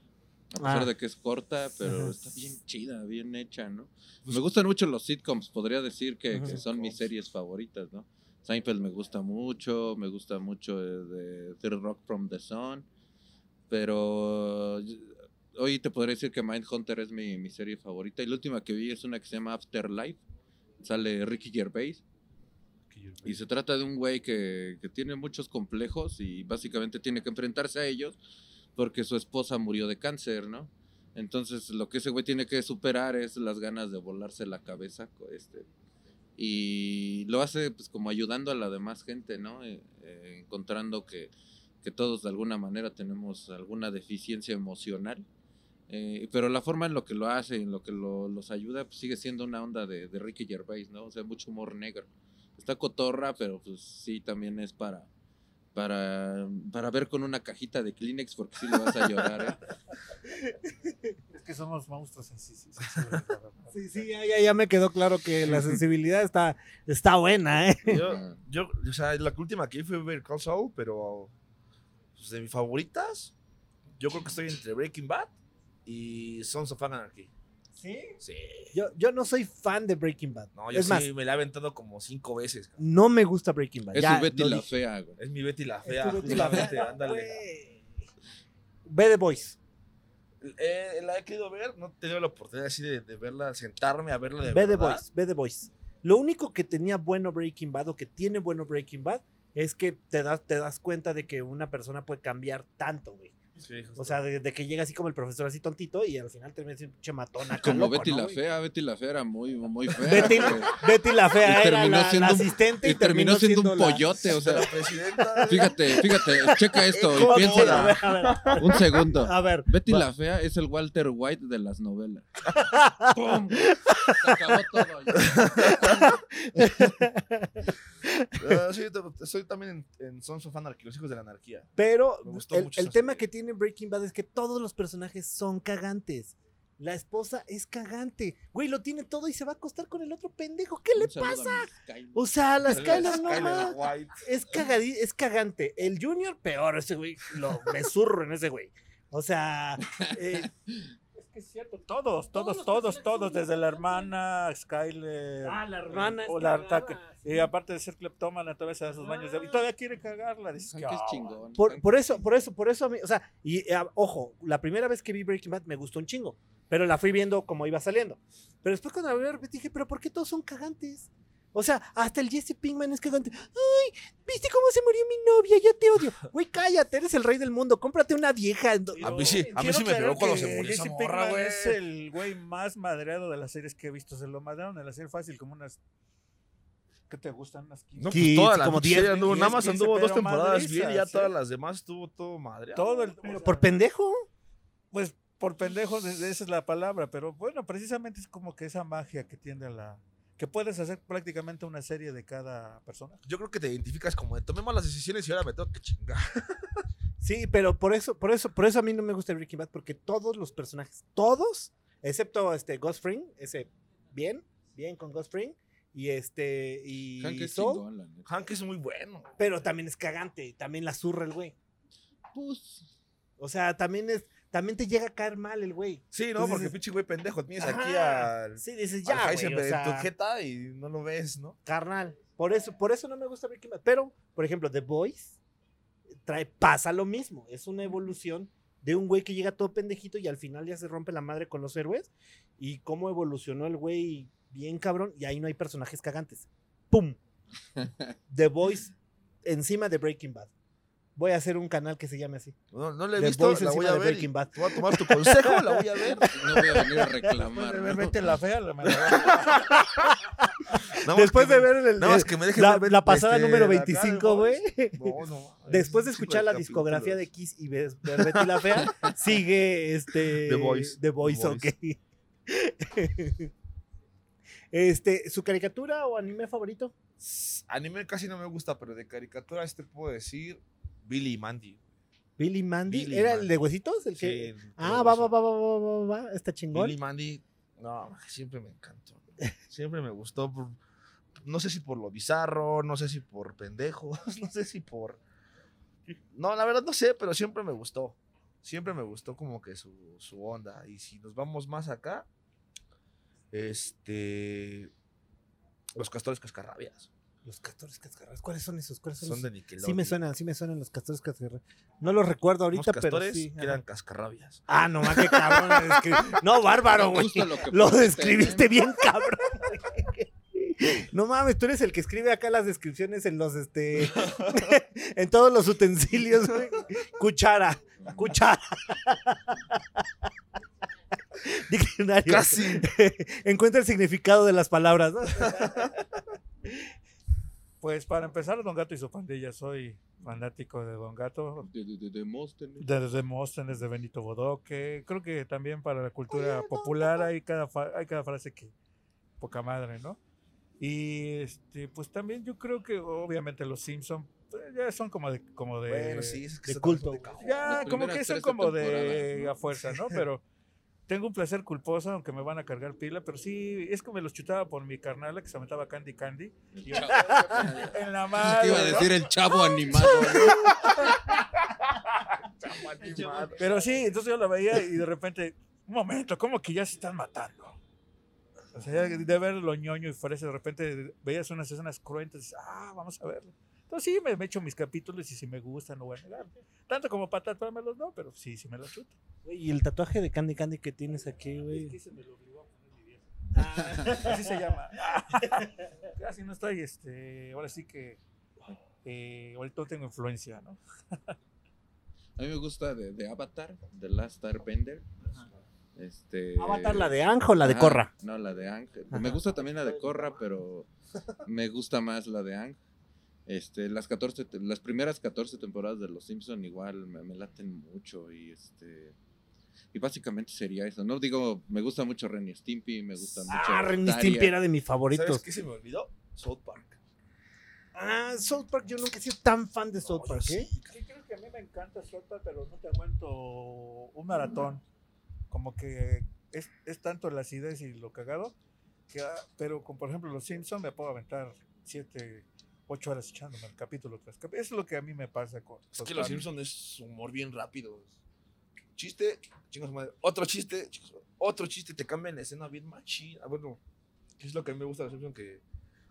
A pesar Ah. de que es corta, pero Ajá. está bien chida, bien hecha, ¿no? Me gustan mucho los sitcoms, podría decir que, Ajá. que son mis series favoritas, ¿no? Seinfeld me gusta mucho, me gusta mucho eh, de Third Rock from the Sun, pero eh, hoy te podría decir que Mindhunter es mi, mi serie favorita. Y la última que vi es una que se llama Afterlife, sale Ricky Gervais. Y se trata de un güey que, que tiene muchos complejos y básicamente tiene que enfrentarse a ellos porque su esposa murió de cáncer, ¿no? Entonces lo que ese güey tiene que superar es las ganas de volarse la cabeza. Este, y lo hace pues como ayudando a la demás gente, ¿no? Eh, eh, encontrando que, que todos de alguna manera tenemos alguna deficiencia emocional. Eh, pero la forma en lo que lo hace, en lo que lo- los ayuda, pues sigue siendo una onda de, de Ricky Gervais, ¿no? O sea, mucho humor negro. Está cotorra, pero pues sí, también es para, para, para ver con una cajita de Kleenex, porque sí le vas a llorar, ¿eh? que somos monstruos en sí. sí, sí, sí, ya, ya, ya me quedó claro que la sensibilidad está, está buena, ¿eh? Yo, yo, o sea, la última que fue Better Call Saul, pero pues, de mis favoritas, yo creo que estoy entre Breaking Bad y Sons of Anarchy. ¿Sí? Sí. Yo, yo no soy fan de Breaking Bad. No, yo es sí más, me la he aventado como cinco veces. cabrón. no me gusta Breaking Bad. Es ya su Betty la dije. fea, güey. Es mi Betty la Es fea. tu Betty la justamente, fea, ándale. Ve The Boys. Eh, la he querido ver, no he tenido la oportunidad así de, de verla, sentarme a verla de Ve The verdad. Boys. Ve The Boys. Lo único que tenía bueno Breaking Bad o que tiene bueno Breaking Bad es que te das, te das cuenta de que una persona puede cambiar tanto, güey. Sí. O sea, de, de que llega así como el profesor así tontito y al final termina siendo un pinche matón acá Como loco, Betty ¿no, la fea, Betty la fea era muy, muy fea. Betty, la fea Y era la, asistente y, Y terminó siendo un la- pollote, o sea, la presidenta. fíjate, fíjate, checa esto y piénsala. A ver, a ver, Un segundo. a ver. Betty va. la fea es el Walter White de las novelas. ¡Pum! Se acabó todo. Ah, sí, estoy también en, en Sons of Anarchy, los hijos de la anarquía. Pero el, tema que tiene Breaking Bad es que todos los personajes son cagantes. La esposa es cagante. Güey, lo tiene todo y se va a acostar con el otro pendejo. ¿Qué le Un pasa? O sea, la Skyler no más. Es, cagadí- es cagante. El Junior, peor. Ese güey, lo, me zurro en ese güey. O sea, eh, Es que es cierto, todos, Todos todos, todos, todos, desde la hermana, Skyler. Ah, la hermana o la Y aparte de ser cleptómana, todavía se da sus baños de. Y todavía quiere cagarla. Dices que, es ah, chingón. por, por es eso, por eso, por eso a mí, o sea, y eh, ojo, la primera vez que vi Breaking Bad me gustó un chingo, pero la fui viendo como iba saliendo. Pero después cuando la vi, dije, pero ¿por qué todos son cagantes? O sea, hasta el Jesse Pinkman es cagante. Ay, ¿viste cómo se murió mi novia? Ya te odio. Güey, cállate, eres el rey del mundo. Cómprate una vieja. A mí sí, a mí sí me pegó cuando se murió esa Jesse morra, Pinkman güey. Es el güey más madreado de las series que he visto. Se lo madrearon en la serie fácil, como unas. ¿Qué te gustan? Unas 15. No, Kids, pues toda la como pinche 10, serie anduvo, 10, nada más 15, anduvo dos pero temporadas bien y ya todas ¿eh? las demás estuvo todo madre. Todo el. O sea, Por pendejo. Pues por pendejos, esa es la palabra. Pero bueno, precisamente es como que esa magia que tiende a la. Que puedes hacer prácticamente una serie de cada persona. Yo creo que te identificas como de tomemos las decisiones y ahora me tengo que chingar. Sí, pero por eso, por eso, por eso a mí no me gusta Breaking Bad, porque todos los personajes, todos, excepto este Ghost Fring, ese bien, bien con Ghost Fring, y este, y Hank es Saul, chingón, la neta. Hank es muy bueno. pero también es cagante, también la zurra el güey. Pues, O sea, también es, también te llega a caer mal el güey. Sí, ¿no? Entonces, Porque pinche güey pendejo. Tienes aquí Ajá. al, Sí, dices, al ya, güey, Heisenberg o sea, en tu jeta y no lo ves, ¿no? carnal. Por eso, por eso no me gusta Breaking Bad. Pero, por ejemplo, The Boys trae, pasa lo mismo. Es una evolución de un güey que llega todo pendejito y al final ya se rompe la madre con los héroes. Y cómo evolucionó el güey bien cabrón. Y ahí no hay personajes cagantes. ¡Pum! The Boys encima de Breaking Bad. Voy a hacer un canal que se llame así. No, no la he The visto, Boys la voy a de ver. y Bad. Voy a tomar tu consejo, la voy a ver. no voy a venir a reclamar. de ver ¿no? Vete la fea, la más Después que de ver el- más el- que me dejen la, ver, la pasada este, número acá de 25, güey. No, no. Después de escuchar la discografía de Kiss y ver, ver Betty la Fea, sigue este. The Voice. The Voice, The ok. Este, ¿su caricatura o anime favorito? Anime casi no me gusta, pero de caricaturas te puedo decir Billy y Mandy. Billy Mandy. Billy ¿Era Mandy. el de huesitos? El que... Ah, va, va, va, va, va, va, va, va, Está chingón. Billy Mandy, no, siempre me encantó. Siempre me gustó. por- no sé si por lo bizarro, no sé si por pendejos, no sé si por. No, la verdad no sé, pero siempre me gustó. Siempre me gustó como que su, su onda. Y si nos vamos más acá, este. Los castores cascarrabias. Los castores cascarrabias. ¿Cuáles son esos? ¿Cuáles son, Son esos? de Nickelodeon. Sí me suenan, sí me suenan los castores cascarrabias. No los recuerdo ahorita, pero castores sí. que eran cascarrabias. Ah, no, más que cabrón. descri- No, bárbaro, güey. Lo describiste ¿eh? bien, cabrón. No mames, tú eres el que escribe acá las descripciones en los, este, en todos los utensilios, güey. Cuchara, cuchara. Diccionario. Casi. Encuentra el significado de las palabras. ¿no? Pues para empezar, Don Gato y su pandilla. Soy fanático de Don Gato. De, de, de Demóstenes. De Demóstenes, de Benito Bodoque. Creo que también para la cultura popular hay cada, fa- hay cada frase que poca madre, ¿no? Y este, pues también yo creo que obviamente los Simpson pues, ya son como de como de Bueno, sí, es que de son culto. de ya como que son 13 como de a fuerza, ¿no? Pero tengo un placer culposo, aunque me van a cargar pila, pero sí, es que me los chutaba por mi carnala que se aventaba Candy Candy. Y yo- en la Te madre. iba a ¿no? decir el chavo animado. ¿no? Pero sí, entonces yo la veía y de repente, un momento, ¿cómo que ya se están matando? O sea, de ver lo ñoño y fuerza, de repente veías unas escenas cruentas y dices, ah, vamos a verlo. Entonces sí, me, me echo mis capítulos y si me gustan, no voy a negar. Tanto como para tatuármelos, no, pero sí, sí me los chuto. Güey, y el tatuaje de Candy Candy que tienes aquí, Es güey. que se me lo obligó a poner mi vieja. Así se llama. Casi no estoy, este, ahora sí que, eh, ahorita no tengo influencia, ¿no? A mí me gusta de, de Avatar, The Last Airbender. Este, Avatar, la de Anjo o la de Ah, Corra. No, la de Ang. Me gusta también la de Corra, pero me gusta más la de Ang. Este, las 14, te- las primeras 14 temporadas de Los Simpson igual me, me laten mucho y este y básicamente sería eso. No digo, me gusta mucho Ren y Stimpy, me gusta mucho Ah, Ren y Daria. Stimpy era de mis ¿Sabes favoritos. qué se me olvidó? South Park. Ah, South Park, yo nunca he sido tan fan de South Park, sí, ¿eh? Sí, creo que a mí me encanta Sopa, pero no te aguanto un maratón. Como que es, es tanto la acidez y lo cagado, que, ah, pero con, por ejemplo, los Simpsons me puedo aventar siete, ocho horas echándome el capítulo tras capítulo. Eso es lo que a mí me pasa con Es que los. Simpsons es humor bien rápido. Chiste, chingos madre. Otro chiste, chingos otro chiste, te cambian la escena bien machina. Bueno, es lo que a mí me gusta de los Simpsons, que,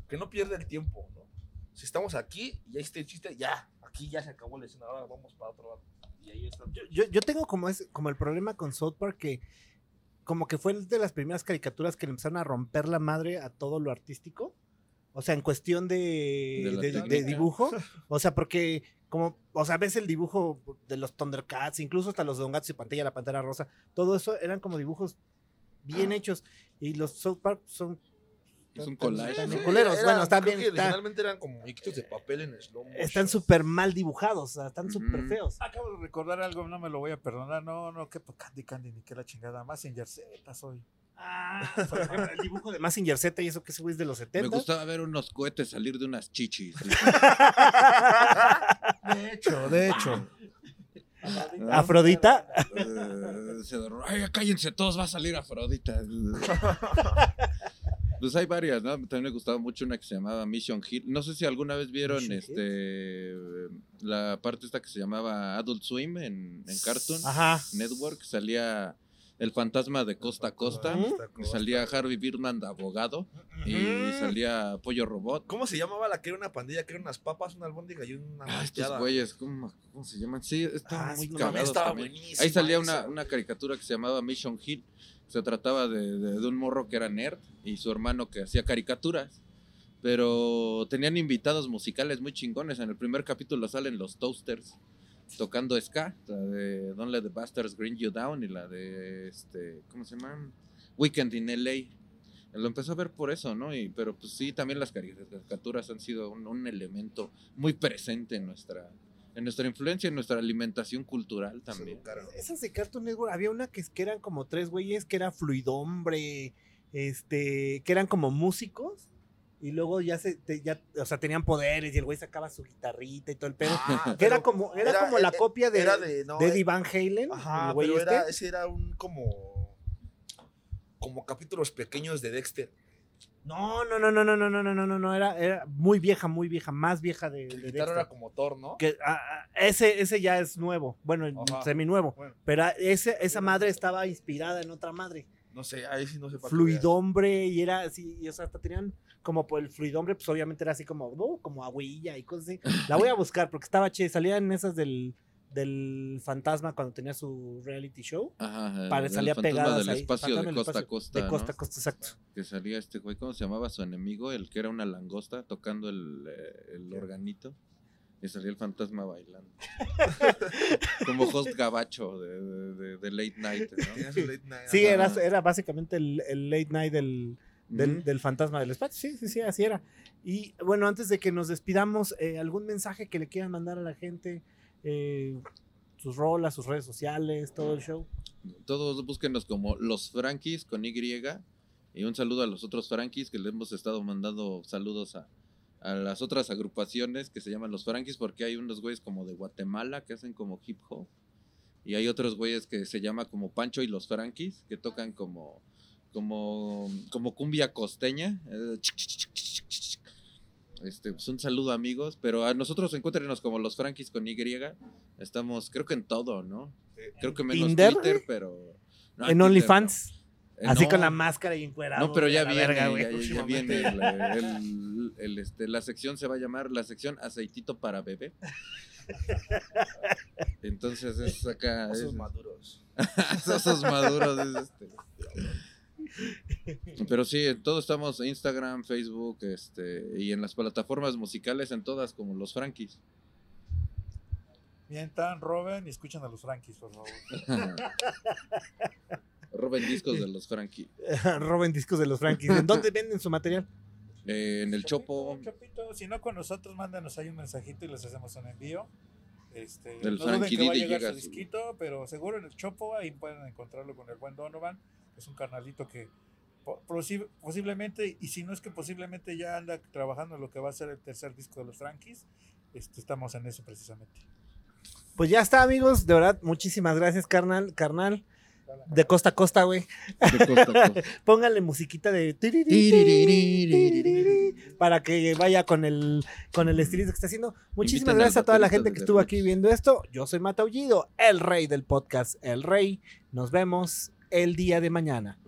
que no pierde el tiempo, ¿no? Si estamos aquí y ahí está el chiste, ya, aquí ya se acabó la escena, ahora vamos para otro lado. Y ahí está. Yo, yo, yo tengo como, es, como el problema con South Park que como que fue de las primeras caricaturas que le empezaron a romper la madre a todo lo artístico. O sea, en cuestión de, De la de- de técnica. dibujo. O sea, porque como, o sea, ves el dibujo de los Thundercats, incluso hasta los Don Gatos y Pantalla, la Pantera Rosa, todo eso eran como dibujos bien hechos. Y los South Park son... Es un collage. Era- bueno, están bien... Originalmente eran como muñequitos de papel en slow motion. están súper mal dibujados, están súper feos. Acabo de recordar algo, no me lo voy a perdonar. No, no, que Candy Candy ni que la chingada. Más en Z soy. Ah, por ejemplo, el dibujo de Massinger Z y eso que ese güey es de los 70. Me gustaba ver unos cohetes salir de unas chichis. De hecho, de hecho. Afrodita. Eh, Ay, cállense todos, va a salir Afrodita. Pues hay varias, ¿no? También me gustaba mucho una que se llamaba Mission Hill. No sé si alguna vez vieron Mission este la parte esta que se llamaba Adult Swim en, en Cartoon Ajá. Network. Salía el fantasma de Costa a Costa. Salía Harvey Birdman de abogado. Y salía Pollo Robot. ¿Cómo se llamaba la que era una pandilla? Que eran unas papas, una albóndiga y una Ah, estos güeyes, ¿cómo, cómo se llaman? Sí, estaban Ah, muy no, cagados estaba también. Ahí salía una, una caricatura que se llamaba Mission Hill. Se trataba de, de- de un morro que era nerd y su hermano que hacía caricaturas. Pero tenían invitados musicales muy chingones. En el primer capítulo salen los Toasters tocando ska. La de Don't Let the Bastards Grind You Down y la de, este, ¿cómo se llama? Weekend in LA. Lo empezó a ver por eso, ¿no? Y, pero pues sí, también las caricaturas han sido un, un elemento muy presente en nuestra, en nuestra influencia, en nuestra alimentación cultural también. Esas de Cartoon Network, había una que, que eran como tres güeyes que era fluidombre, este, que eran como músicos. Y luego ya se, te- ya, o sea, tenían poderes y el güey sacaba su guitarrita y todo el pedo. Ah, que era como, era, era- como la eh, copia de, era de, no, de eh, Eddie Van Halen. Ajá, el güey pero era, este. ese era un como como capítulos pequeños de Dexter. No, no, no, no, no, no, no, no, no, no, era, era muy vieja, muy vieja, más vieja de, el de Dexter. era como Thor, ¿no? Que, ah, ah, ese, ese ya es nuevo, bueno, Ajá. semi nuevo. Bueno. Pero ese, esa madre estaba inspirada en otra madre. No sé, ahí sí no sé para qué fluidombre y era así, y, o sea, hasta tenían como por el fluidombre, pues obviamente era así como, uh, como agüilla y cosas así. La voy a buscar porque estaba che, salían esas del, del fantasma cuando tenía su reality show. Ajá, Para salía pegadas del ahí, espacio fantasma de costa a costa. De ¿no? costa a costa, exacto. Que salía este güey, ¿cómo se llamaba su enemigo? El que era una langosta tocando el, eh, el organito. Y salía el fantasma bailando. Como host gabacho de, de- de- de Late Night. ¿no? Late night, Sí, ajá. era, era básicamente el, el late night del, del, fantasma del espacio. Sí, sí, sí, así era. Y bueno, antes de que nos despidamos, eh, ¿algún mensaje que le quieran mandar a la gente? Eh, sus rolas, sus redes sociales, todo el show. Todos búsquenos como los Frankies con Y. Y un saludo a los otros Frankies que le hemos estado mandando saludos a, a las otras agrupaciones que se llaman los Frankies porque hay unos güeyes como de Guatemala que hacen como hip hop. Y hay otros güeyes que se llama como Pancho y los Frankies, que tocan como, como, como cumbia costeña. eh. Este, pues un saludo amigos, pero a nosotros encuéntrenos como los Frankies con Y. Estamos, creo que en todo, ¿no? Creo que menos ¿Tinder? Twitter, pero... no, en OnlyFans. no. Eh, Así no. con la máscara y encuerado. No, pero ya viene, verga, güey, ya- ya, próximamente. viene el, el- el, este, la sección se va a llamar la sección aceitito para bebé. Entonces es acá es- Esos maduros. esos maduros es este. Pero sí, en todo estamos Instagram, Facebook, este y en las plataformas musicales en todas como los Frankies. Mientan, roben y escuchen a los Frankies, por favor. Roben discos de los Frankie. Roben discos de los Frankies. ¿En dónde venden su material? Eh, en el Chopo, Chopito, si no con nosotros, mándanos ahí un mensajito y les hacemos un envío. Este, Del no duden que va a llegar llega su su- disquito, pero seguro en el Chopo ahí pueden encontrarlo con el buen Donovan. Es un carnalito que po- posi- posiblemente, y si no es que posiblemente ya anda trabajando en lo que va a ser el tercer disco de los Frankies, este, estamos en eso precisamente. Pues ya está, amigos. De verdad, muchísimas gracias, carnal. Carnal. De costa a costa, güey. de costa a costa. Póngale musiquita de. Para que vaya con el, con el estilista que está haciendo. Muchísimas gracias a toda la gente que estuvo aquí viendo esto. Yo soy Mata Ullido, el rey del podcast El Rey. Nos vemos el día de mañana.